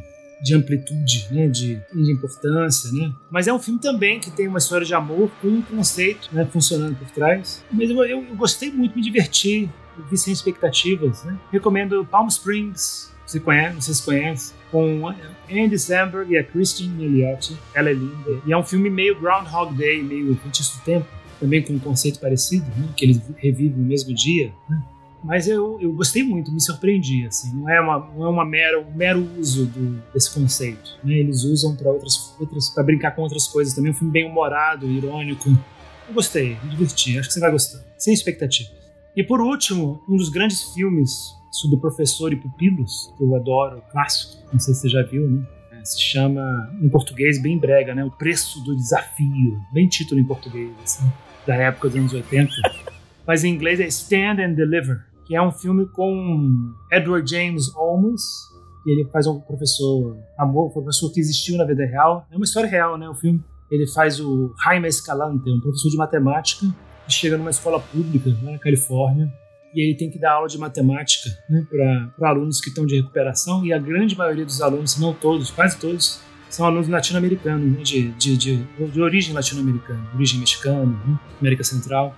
de amplitude, né, de, de, importância, né? Mas é um filme também que tem uma história de amor com um conceito, né, funcionando por trás. Mas eu, eu, eu gostei muito, me diverti, vi sem expectativas, né? Recomendo Palm Springs, você conhece, vocês conhecem, com Andy Samberg e a Christine Milioti. Ela é linda. E é um filme meio Groundhog Day, meio Feitiço do Tempo, também com um conceito parecido, né? que eles revivem no mesmo dia. Né? Mas eu, eu gostei muito, me surpreendi. Assim, não é uma, não é uma mera, um mero uso do, desse conceito. Né? Eles usam para outras, outras para brincar com outras coisas também. É um filme bem humorado, irônico. Eu gostei, me diverti. Acho que você vai gostar. Sem expectativa. E por último, um dos grandes filmes sobre professor e pupilos, que eu adoro, clássico, não sei se você já viu, né? É, se chama, em português, bem brega, né? O Preço do Desafio. Bem título em português, assim, da época dos anos 80. Mas em inglês é Stand and Deliver, que é um filme com Edward James Olmos, que ele faz um professor, amor, um professor que existiu na vida real. É uma história real, né? O filme. Ele faz o Jaime Escalante, um professor de matemática que chega numa escola pública lá na Califórnia e ele tem que dar aula de matemática né, para alunos que estão de recuperação e a grande maioria dos alunos, não todos, quase todos, são alunos latino-americanos, né, de, de, de, de, origem latino-americana, origem mexicana, né, América Central,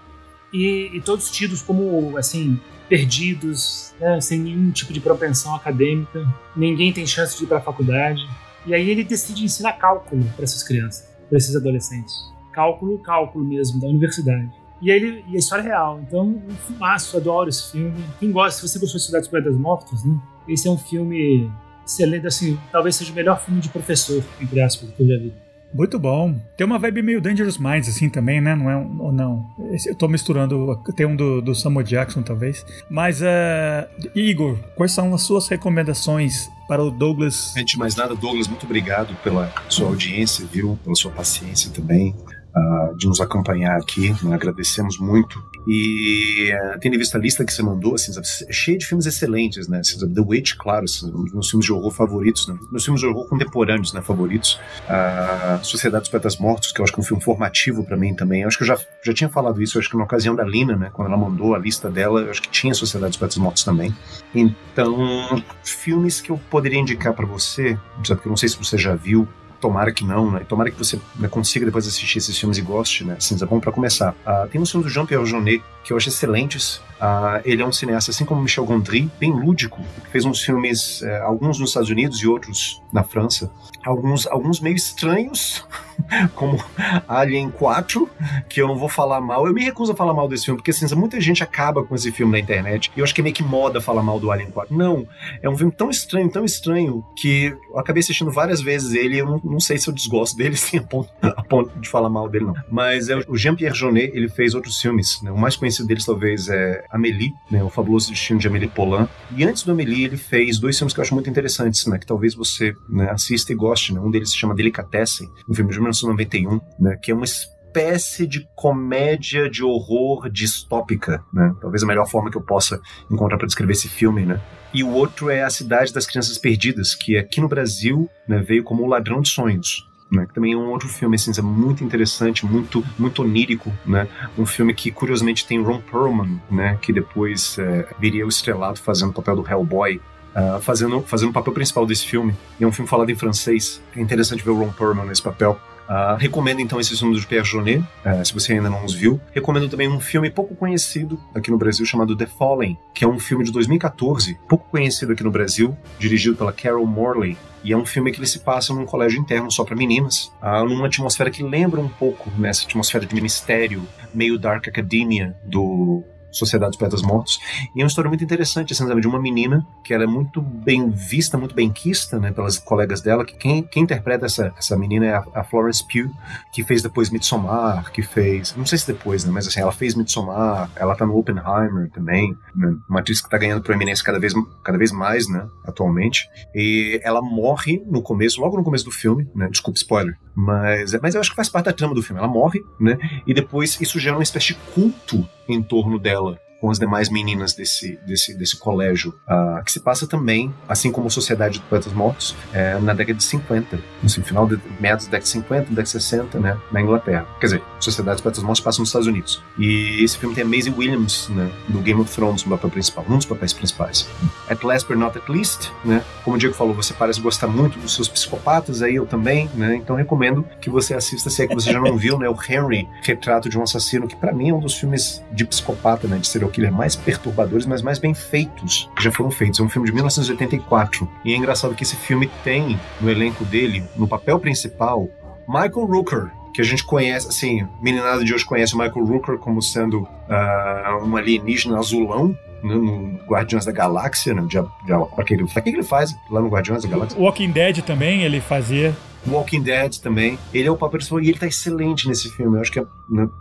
e, e, todos tidos como assim perdidos, né, sem nenhum tipo de propensão acadêmica, ninguém tem chance de ir para a faculdade, e aí ele decide ensinar cálculo para essas crianças, para esses adolescentes, cálculo, cálculo mesmo da universidade. E, ele, e a história é real. Então, um filmaço, adoro esse filme. Quem gosta, se você gostou de Cidades Poetas Mortos, né? Esse é um filme excelente, assim, talvez seja o melhor filme de professor, entre aspas, que eu já vi. Muito bom. Tem uma vibe meio Dangerous Minds, assim, também, né? Não é um, ou não? Esse, eu tô misturando, tem um do, do Samuel Jackson, talvez. Mas, uh, Igor, quais são as suas recomendações para o Douglas? Antes de mais nada, Douglas, muito obrigado pela sua audiência, viu? Pela sua paciência também uh, de nos acompanhar aqui. Agradecemos muito. E uh, tendo em vista a lista que você mandou, assim, é cheia de filmes excelentes, né? Assim, The Witch, claro, assim, um dos meus filmes de horror favoritos, né? meus filmes de horror contemporâneos, né? Favoritos. Uh, Sociedade dos Poetas Mortos, que eu acho que é um filme formativo para mim também. Eu acho que eu já, já tinha falado isso, acho que na ocasião da Lina, né? Quando ela mandou a lista dela, eu acho que tinha Sociedade dos Poetas Mortos também. Então, filmes que eu poderia indicar para você, porque eu não sei se você já viu, tomara que não, né? Tomara que você né, consiga depois assistir esses filmes e goste, né? Cinza bom para começar. Uh, tem um filme do Jean-Pierre Jeunet que eu acho excelentes. Uh, ele é um cineasta, assim como Michel Gondry, bem lúdico. Fez uns filmes, uh, alguns nos Estados Unidos e outros na França. Alguns, alguns meio estranhos, como Alien 4, que eu não vou falar mal. Eu me recuso a falar mal desse filme, porque assim, muita gente acaba com esse filme na internet. E eu acho que é meio que moda falar mal do Alien 4. Não, é um filme tão estranho, tão estranho, que eu acabei assistindo várias vezes ele e eu não, não sei se eu desgosto dele, sim, a ponto, a ponto de falar mal dele, não. Mas é, o Jean-Pierre Jeunet, ele fez outros filmes, né? O mais conhecido conhecido deles talvez é Amélie, né, o fabuloso destino de Amélie Poulain. E antes do Amélie ele fez dois filmes que eu acho muito interessantes, né, que talvez você né, assista e goste. Né? Um deles se chama Delicatessen, um filme de 1991, né, que é uma espécie de comédia de horror distópica, né? Talvez a melhor forma que eu possa encontrar para descrever esse filme, né? E o outro é A Cidade das Crianças Perdidas, que aqui no Brasil né, veio como O Ladrão de Sonhos né? Que também é um outro filme assim, muito interessante, muito muito onírico, né? Um filme que curiosamente tem Ron Perlman, né? Que depois é, viria o estrelado fazendo o papel do Hellboy. Uh, fazendo, fazendo o papel principal desse filme. É um filme falado em francês. É interessante ver o Ron Perlman nesse papel. Uh, recomendo então esse filme do Pierre Jeunet, uh, se você ainda não os viu. Recomendo também um filme pouco conhecido aqui no Brasil chamado The Fallen, que é um filme de 2014, pouco conhecido aqui no Brasil, dirigido pela Carol Morley. E é um filme que ele se passa num colégio interno só para meninas, uh, numa atmosfera que lembra um pouco nessa atmosfera de mistério, meio dark academia do Sociedade dos Poetas Mortos. E é uma história muito interessante, assim, sabe, de uma menina que ela é muito bem vista, muito bem quista, né, pelas colegas dela, que quem, quem interpreta essa, essa menina é a, a, Florence Pugh, que fez depois Midsommar, que fez, não sei se depois, né, mas assim, ela fez Midsommar, ela tá no Oppenheimer também, né, uma atriz que tá ganhando proeminência cada vez, cada vez mais, né, atualmente. E ela morre no começo, logo no começo do filme, né, desculpa, spoiler, mas, mas eu acho que faz parte da trama do filme. Ela morre, né, e depois isso gera uma espécie de culto em torno dela com as demais meninas desse, desse, desse colégio, uh, que se passa também, assim como Sociedade de Poetas Mortos, é, na década de 50, assim, final de meados da década de 50, década de 60, né, na Inglaterra. Quer dizer, Sociedade de Poetas Mortos passa nos Estados Unidos. E esse filme tem a Maisie Williams, né, do Game of Thrones, no papel principal, um dos papéis principais. At Last But Not At Least, né, como o Diego falou, você parece gostar muito dos seus psicopatas, aí eu também, né, então recomendo que você assista, se é que você já não viu, né, o Henry, Retrato de um Assassino, que para mim é um dos filmes de psicopata, né, de serial killer mais perturbadores, mas mais bem feitos que já foram feitos. É um filme de 1984. E é engraçado que esse filme tem no elenco dele, no papel principal, Michael Rooker, que a gente conhece, assim, meninada de hoje conhece o Michael Rooker como sendo uh, um alienígena azulão, né, no Guardiões da Galáxia, né, de, de, aquele, o que ele faz lá no Guardiões da Galáxia? Walking Dead também ele fazia. Walking Dead também. Ele é o papel principal e ele tá excelente nesse filme. Eu acho que é a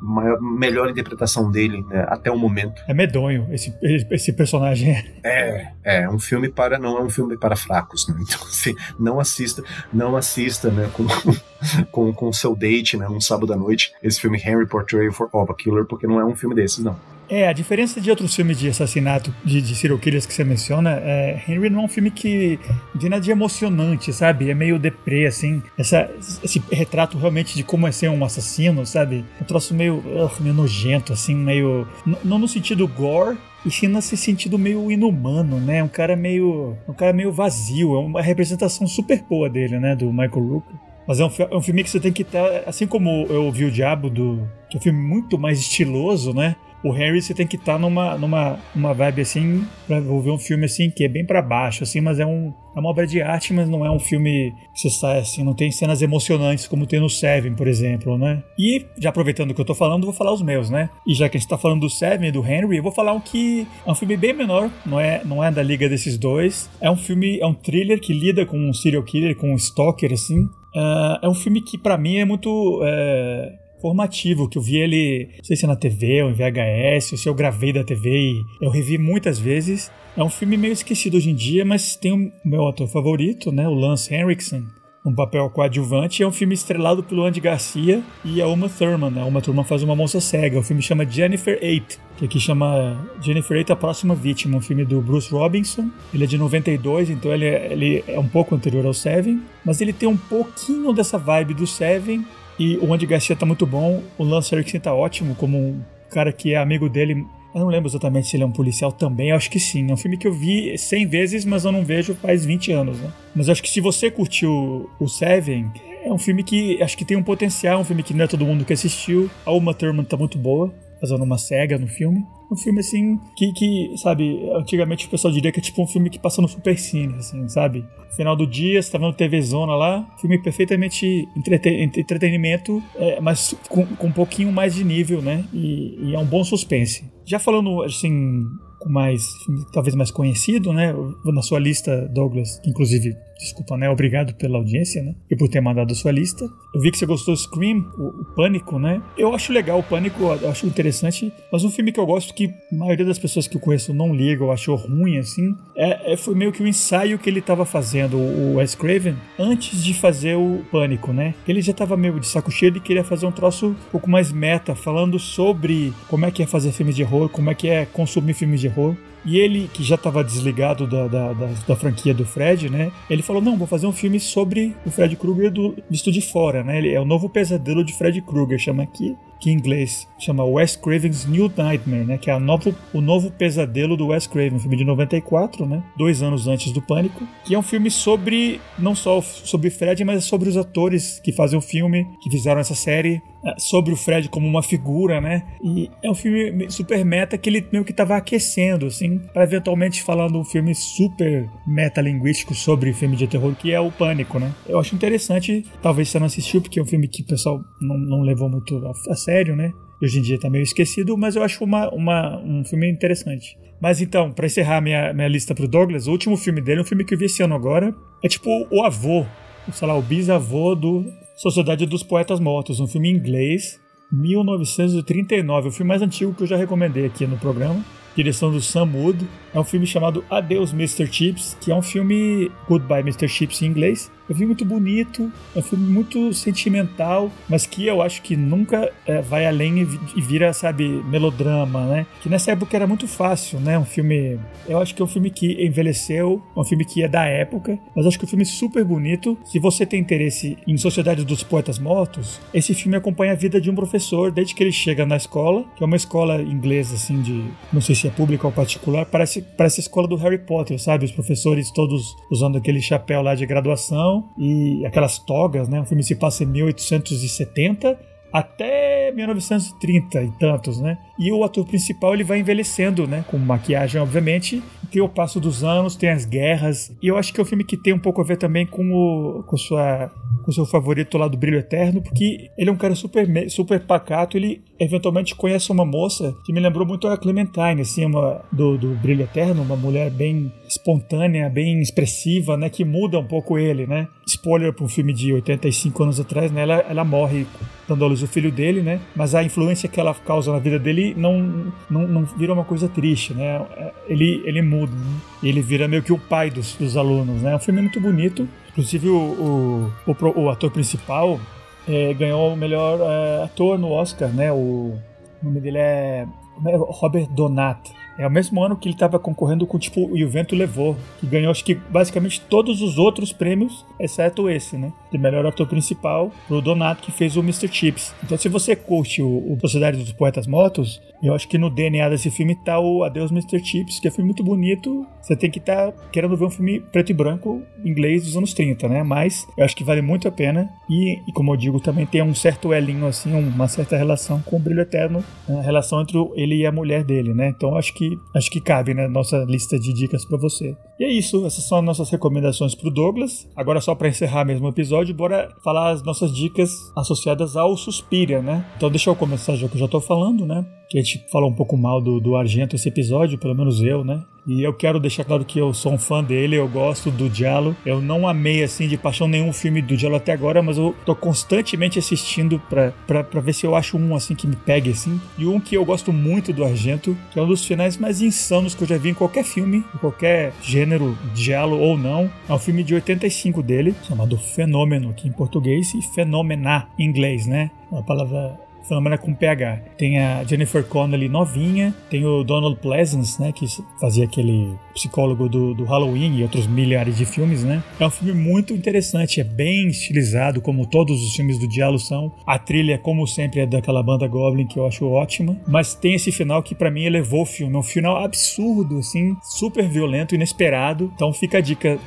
maior, melhor interpretação dele né, até o momento. É medonho esse, esse personagem. É, é um filme para não é um filme para fracos, né? Então assim, não assista, não assista, né, com com com seu date, né, um sábado à noite, esse filme Henry Portrait for of a Killer, porque não é um filme desses não. É, a diferença de outros filmes de assassinato, de, de serial killers que você menciona, é, Henry não é um filme que tem nada de emocionante, sabe? É meio deprê, assim. Essa, esse retrato realmente de como é ser um assassino, sabe? Um troço meio, uh, meio nojento, assim, meio. Não no sentido gore, e sim nesse sentido meio inumano, né? Um cara meio. Um cara meio vazio. É uma representação super boa dele, né? Do Michael Rooker. Mas é um, é um filme que você tem que estar. Assim como eu vi o Diabo do. Que é um filme muito mais estiloso, né? O Harry você tem que estar tá numa, numa uma vibe assim pra ver um filme assim que é bem para baixo assim, mas é um é uma obra de arte, mas não é um filme que você sai assim, não tem cenas emocionantes como tem no Seven, por exemplo, né? E já aproveitando que eu tô falando, vou falar os meus, né? E já que a gente tá falando do Seven e do Henry, eu vou falar um que é um filme bem menor, não é, não é da liga desses dois. É um filme, é um thriller que lida com um serial killer, com um stalker assim. Uh, é um filme que para mim é muito é, formativo, que eu vi ele, não sei se é na TV ou em VHS, ou se eu gravei da TV e eu revi muitas vezes. É um filme meio esquecido hoje em dia, mas tem o meu ator favorito, né, o Lance Henriksen, um papel coadjuvante. É um filme estrelado pelo Andy Garcia e a Uma Thurman. A Uma Thurman faz uma moça cega. O filme chama Jennifer Eight, que aqui chama Jennifer Eight, a próxima vítima. Um filme do Bruce Robinson. Ele é de 92, então ele é, ele é um pouco anterior ao Seven. Mas ele tem um pouquinho dessa vibe do Seven e o Andy Garcia tá muito bom, o Lance Erickson tá ótimo, como um cara que é amigo dele. Eu não lembro exatamente se ele é um policial também, eu acho que sim. É um filme que eu vi 100 vezes, mas eu não vejo faz 20 anos, né? Mas acho que se você curtiu o Seven, é um filme que acho que tem um potencial, um filme que não é todo mundo que assistiu. A Uma Thurman tá muito boa, fazendo uma cega no filme um filme assim que, que, sabe, antigamente o pessoal diria que é tipo um filme que passa no super cine, assim, sabe? Final do dia, você tá vendo TV Zona lá, filme perfeitamente entreten entretenimento, é, mas com, com, um pouquinho mais de nível, né? E, e é um bom suspense. Já falando, assim, mais, talvez mais conhecido, né? Na sua lista, Douglas, que inclusive, desculpa, né? Obrigado pela audiência, né? E por ter mandado a sua lista. Eu vi que você gostou do Scream, o, o Pânico, né? Eu acho legal o Pânico, eu acho interessante, mas um filme que eu gosto que a maioria das pessoas que eu conheço não liga ou achou ruim, assim, é, é foi meio que o ensaio que ele estava fazendo, o Wes Craven, antes de fazer o Pânico, né? Ele já estava meio de saco cheio e queria fazer um troço um pouco mais meta, falando sobre como é que é fazer filmes de horror, como é que é consumir filmes de terror. E ele, que já estava desligado da, da, da, da, franquia do Fred, né? Ele falou: não, vou fazer um filme sobre o Fred Krueger do, visto de fora, né? Ele é o novo pesadelo de Fred Krueger, chama aqui. Que em inglês chama Wes Craven's New Nightmare, né? Que é novo, o novo pesadelo do Wes Craven, um filme de 94, né? Dois anos antes do Pânico, que é um filme sobre não só sobre Fred, mas sobre os atores que fazem o filme, que fizeram essa série é, sobre o Fred como uma figura, né? E é um filme super meta que ele meio que estava aquecendo, assim, para eventualmente falando um filme super metalinguístico sobre filme de terror, que é o Pânico, né? Eu acho interessante, talvez você não assistiu, porque é um filme que o pessoal não, não levou muito a, a sério, né? Hoje em dia tá meio esquecido, mas eu acho uma, uma, um filme interessante. Mas então, para encerrar minha, minha lista pro Douglas, o último filme dele, um filme que eu vi esse ano agora, é tipo o avô, sei lá, o bisavô do Sociedade dos Poetas Mortos, um filme em inglês, 1939, o filme mais antigo que eu já recomendei aqui no programa. Direção do Sam Wood. É um filme chamado Adeus Mr. Chips, que é um filme Goodbye Mr. Chips em inglês, um filme muito bonito, é um filme muito sentimental, mas que eu acho que nunca é, vai além e, e vira, sabe, melodrama, né? Que nessa época era muito fácil, né? Um filme. Eu acho que é um filme que envelheceu, é um filme que é da época, mas acho que é um filme super bonito. Se você tem interesse em Sociedade dos Poetas Mortos, esse filme acompanha a vida de um professor desde que ele chega na escola, que é uma escola inglesa, assim, de. Não sei se é pública ou particular, parece, parece a escola do Harry Potter, sabe? Os professores todos usando aquele chapéu lá de graduação e aquelas togas, né? O filme se passa em 1870 até 1930 e tantos, né? E o ator principal ele vai envelhecendo, né? Com maquiagem, obviamente. Tem o passo dos anos, tem as guerras. E eu acho que é um filme que tem um pouco a ver também com o com sua com seu favorito lá do Brilho Eterno, porque ele é um cara super super pacato. Ele eventualmente conhece uma moça que me lembrou muito a Clementine, assim, uma, do, do Brilho Eterno, uma mulher bem espontânea, bem expressiva, né? Que muda um pouco ele, né? Spoiler para um filme de 85 anos atrás, né? Ela, ela morre dando à luz o filho dele, né? Mas a influência que ela causa na vida dele não, não, não vira uma coisa triste, né? Ele, ele muda, né? ele vira meio que o pai dos, dos alunos, né? É um filme muito bonito. Inclusive, o, o, o, o ator principal é, ganhou o melhor é, ator no Oscar, né? O, o nome dele é, é Robert Donato. É o mesmo ano que ele estava concorrendo com tipo E o Vento Levou, que ganhou acho que basicamente todos os outros prêmios, exceto esse, né? De melhor ator principal, pro Donato que fez o Mr. Chips. Então se você curte o, o Sociedade dos Poetas Mortos, eu acho que no DNA desse filme tá o Adeus Mr. Chips, que é um filme muito bonito. Você tem que estar tá querendo ver um filme preto e branco inglês dos anos 30, né? Mas eu acho que vale muito a pena. E, e como eu digo, também tem um certo elinho, assim, uma certa relação com o Brilho Eterno, né? a relação entre ele e a mulher dele, né? Então acho que acho que cabe na né? nossa lista de dicas para você. E é isso, essas são as nossas recomendações pro Douglas. Agora só para encerrar mesmo o episódio, bora falar as nossas dicas associadas ao Suspiria, né? Então deixa eu começar já que eu já tô falando, né? que a gente falou um pouco mal do, do Argento esse episódio, pelo menos eu, né? E eu quero deixar claro que eu sou um fã dele, eu gosto do Diallo. Eu não amei, assim, de paixão nenhum filme do Diallo até agora, mas eu tô constantemente assistindo pra, ver se eu acho um, assim, que me pegue, assim. E um que eu gosto muito do Argento, que é um dos finais mais insanos que eu já vi em qualquer filme, em qualquer gênero, Diallo ou não. É um filme de 85 dele, chamado Fenômeno, aqui em português, e Fenômena em inglês, né? Uma palavra Fenômeno com PH. Tem a Jennifer Connelly novinha, tem o Donald Pleasance, né, que fazia aquele psicólogo do, do Halloween e outros milhares de filmes, né? É um filme muito interessante, é bem estilizado, como todos os filmes do Diallo são. A trilha, como sempre, é daquela banda Goblin, que eu acho ótima. Mas tem esse final que para mim elevou o filme. É um final absurdo, assim, super violento, inesperado. Então fica a dica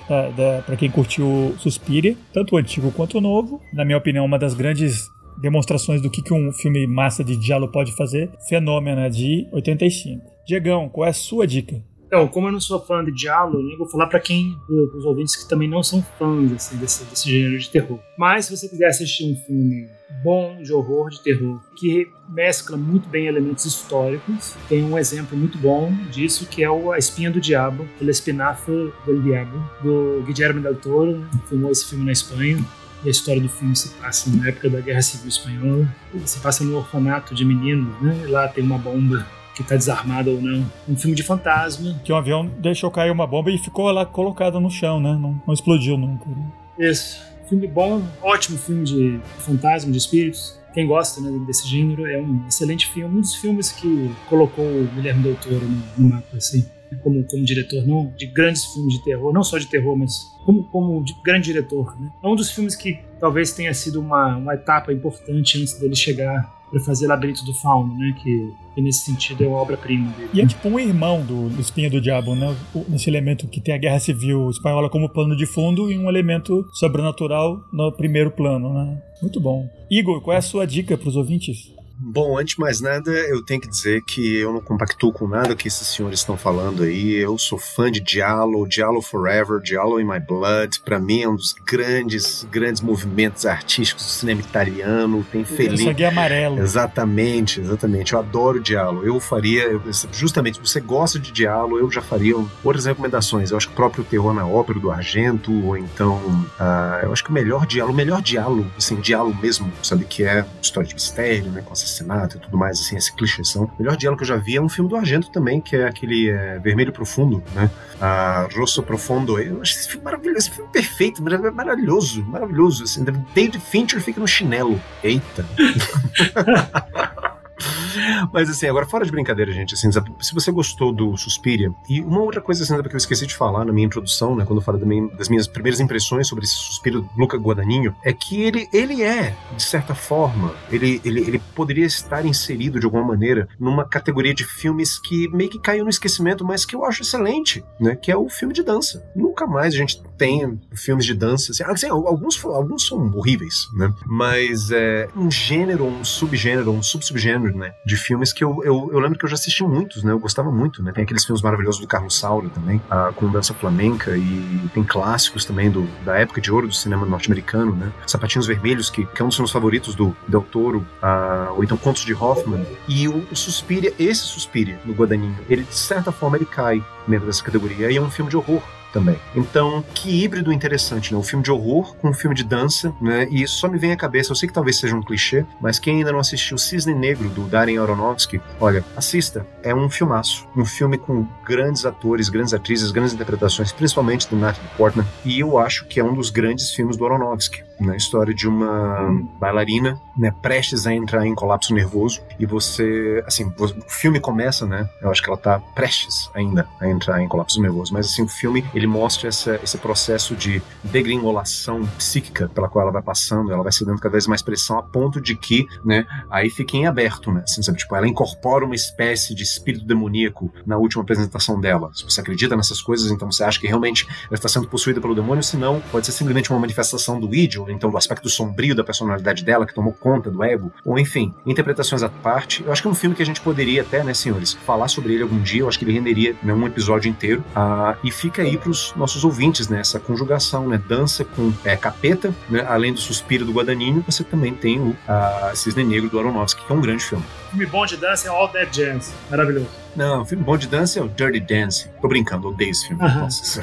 pra quem curtiu Suspiria, tanto o antigo quanto o novo. Na minha opinião, uma das grandes demonstrações do que, que um filme massa de diálogo pode fazer. Fenômena de 85. Diegão, qual é a sua dica? Então, como eu não sou fã de diálogo, eu vou falar para quem, os ouvintes que também não são fãs assim, desse, desse gênero de terror. Mas se você quiser assistir um filme bom de horror, de terror, que mescla muito bem elementos históricos, tem um exemplo muito bom disso, que é o A Espinha do Diabo, El Espinazo del Diabo, do Guillermo del Toro, né? filmou esse filme na Espanha. E a história do filme se passa na época da Guerra Civil Espanhola. Se passa no orfanato de meninos, né? E lá tem uma bomba que está desarmada ou não. Um filme de fantasma. Que um avião deixou cair uma bomba e ficou lá colocada no chão, né? Não, não explodiu nunca. Né? Isso. Filme bom, ótimo filme de fantasma, de espíritos. Quem gosta né, desse gênero é um excelente filme. Um dos filmes que colocou o Guilherme Del Toro no, no mapa, assim como, como diretor, não de grandes filmes de terror, não só de terror, mas como, como de, grande diretor. Né? É um dos filmes que talvez tenha sido uma, uma etapa importante antes dele chegar para fazer Labirinto do Fauno, né? Que, que nesse sentido é uma obra-prima dele. E é tipo um irmão do, do Espinho do Diabo, né? Nesse elemento que tem a Guerra Civil Espanhola como plano de fundo e um elemento sobrenatural no primeiro plano, né? Muito bom. Igor, qual é a sua dica para os ouvintes? Bom, antes de mais nada, eu tenho que dizer que eu não compactuo com nada que esses senhores estão falando aí. Eu sou fã de Diallo, Diallo Forever, Diallo in My Blood. Para mim é um dos grandes, grandes movimentos artísticos do cinema italiano. Tem feliz. Sangue amarelo. Exatamente, exatamente. Eu adoro Diallo. Eu faria, eu, justamente, se você gosta de Diallo, eu já faria outras recomendações. Eu acho que o próprio Terror na Ópera do Argento, ou então, uh, eu acho que o melhor Diallo, o melhor Diallo, assim, Diallo mesmo, sabe, que é história de mistério, né, com assassinato e tudo mais, assim, esse clichêção. O melhor diálogo que eu já vi é um filme do Argento também, que é aquele é, Vermelho Profundo, né? A Rosso Profundo. Eu acho esse filme maravilhoso, esse filme perfeito, maravilhoso, maravilhoso. Assim, David Fincher fica no chinelo. Eita! Mas assim, agora fora de brincadeira, gente, assim, se você gostou do Suspiria, e uma outra coisa assim, que eu esqueci de falar na minha introdução, né, quando eu também das minhas primeiras impressões sobre esse Suspiro do Luca Guadagnino, é que ele, ele é, de certa forma, ele, ele, ele poderia estar inserido de alguma maneira numa categoria de filmes que meio que caiu no esquecimento, mas que eu acho excelente, né, que é o filme de dança. Nunca mais a gente tem filmes de dança, assim, assim alguns, alguns são horríveis, né, mas é um gênero, um subgênero, um subsubgênero, né, de filmes que eu, eu, eu, lembro que eu já assisti muitos, né? Eu gostava muito, né? Tem aqueles filmes maravilhosos do Carlos Saura também, uh, com dança flamenca, e tem clássicos também do, da época de ouro do cinema norte-americano, né? Sapatinhos Vermelhos, que, que é um dos meus favoritos do Del Toro, uh, ou então Contos de Hoffman. E o, o Suspiria, esse Suspiria, do Guadagnino, ele de certa forma ele cai dentro dessa categoria. E é um filme de horror também. Então, que híbrido interessante, né? Um filme de horror com um filme de dança, né? E isso só me vem à cabeça, eu sei que talvez seja um clichê, mas quem ainda não assistiu Cisne Negro, do Darren Aronofsky, olha, assista. É um filmaço. Um filme com grandes atores, grandes atrizes, grandes interpretações, principalmente do Natalie Portman. E eu acho que é um dos grandes filmes do Aronofsky. Na né? história de uma bailarina, né, prestes a entrar em colapso nervoso e você, assim, o filme começa, né? Eu acho que ela tá prestes ainda a entrar em colapso nervoso, mas assim, o filme ele mostra essa, esse processo de degringolação psíquica pela qual ela vai passando, ela vai se dando cada vez mais pressão a ponto de que, né, aí fica em aberto, né? Assim, sabe, tipo, ela incorpora uma espécie de espírito demoníaco na última apresentação dela. Se você acredita nessas coisas, então você acha que realmente ela está sendo possuída pelo demônio, se não, pode ser simplesmente uma manifestação do ou então do aspecto sombrio da personalidade dela que tomou conta do ego, ou enfim, interpretações à parte. Eu acho que é um filme que a gente poderia até, né, senhores, falar sobre ele algum dia. Eu acho que ele renderia né, um episódio inteiro. Uh, e fica aí pros nossos ouvintes, né, essa conjugação, né, dança com é, capeta, né, além do suspiro do Guadagnino, você também tem o uh, Cisne Negro do Aronofsky, que é um grande filme. Filme bom de dança é All That Jazz, maravilhoso. Não, filme bom de dança é o Dirty Dance. Tô brincando, odeio esse filme. Uh -huh. Nossa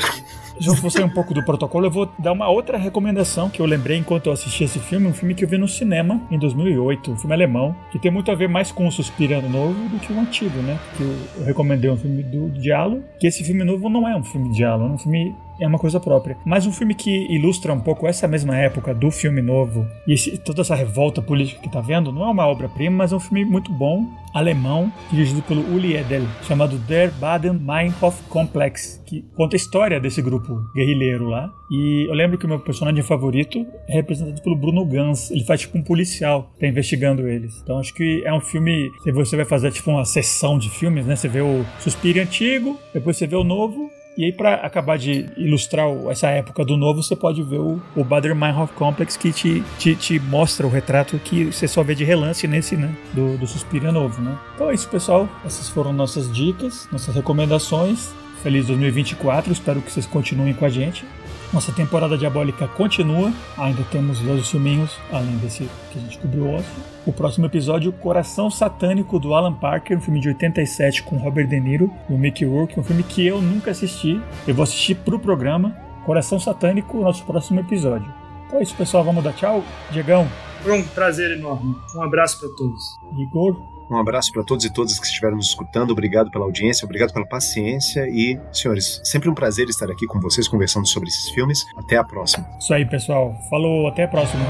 já sair um pouco do protocolo, eu vou dar uma outra recomendação que eu lembrei enquanto eu assisti esse filme, um filme que eu vi no cinema em 2008, um filme alemão, que tem muito a ver mais com o Suspirando Novo do que o antigo, né? Que eu, eu recomendei um filme do Diallo, que esse filme novo não é um filme de Diallo, é um filme é uma coisa própria. Mas um filme que ilustra um pouco essa mesma época do filme novo e esse, toda essa revolta política que tá vendo, não é uma obra-prima, mas é um filme muito bom, alemão, dirigido pelo Uli Edel, chamado Der Baden-Meinhof Complex, que conta a história desse grupo guerrilheiro lá. E eu lembro que o meu personagem favorito é representado pelo Bruno Gans. Ele faz tipo um policial, tá investigando eles. Então acho que é um filme. Se você vai fazer tipo uma sessão de filmes, né? Você vê o Suspiro antigo, depois você vê o novo, e aí, para acabar de ilustrar essa época do novo, você pode ver o, o Bader Meinhof Complex que te, te, te, mostra o retrato que você só vê de relance nesse, né? Do, do Suspiria Novo, né? Então é isso, pessoal. Essas foram nossas dicas, nossas recomendações. Feliz 2024, espero que vocês continuem com a gente. Nossa temporada diabólica continua, ainda temos dois filminhos, além desse que a gente cobriu hoje. O próximo episódio, Coração Satânico do Alan Parker, um filme de 87 com Robert De Niro e o Mickey Rourke, um filme que eu nunca assisti. Eu vou assistir pro programa. Coração Satânico, nosso próximo episódio. Então é isso, pessoal. Vamos dar tchau. Diegão. Foi um prazer enorme. Um abraço para todos. Igor. Um abraço para todos e todas que estiveram nos escutando. Obrigado pela audiência, obrigado pela paciência e, senhores, sempre um prazer estar aqui com vocês conversando sobre esses filmes. Até a próxima. Isso aí, pessoal. Falou, até a próxima.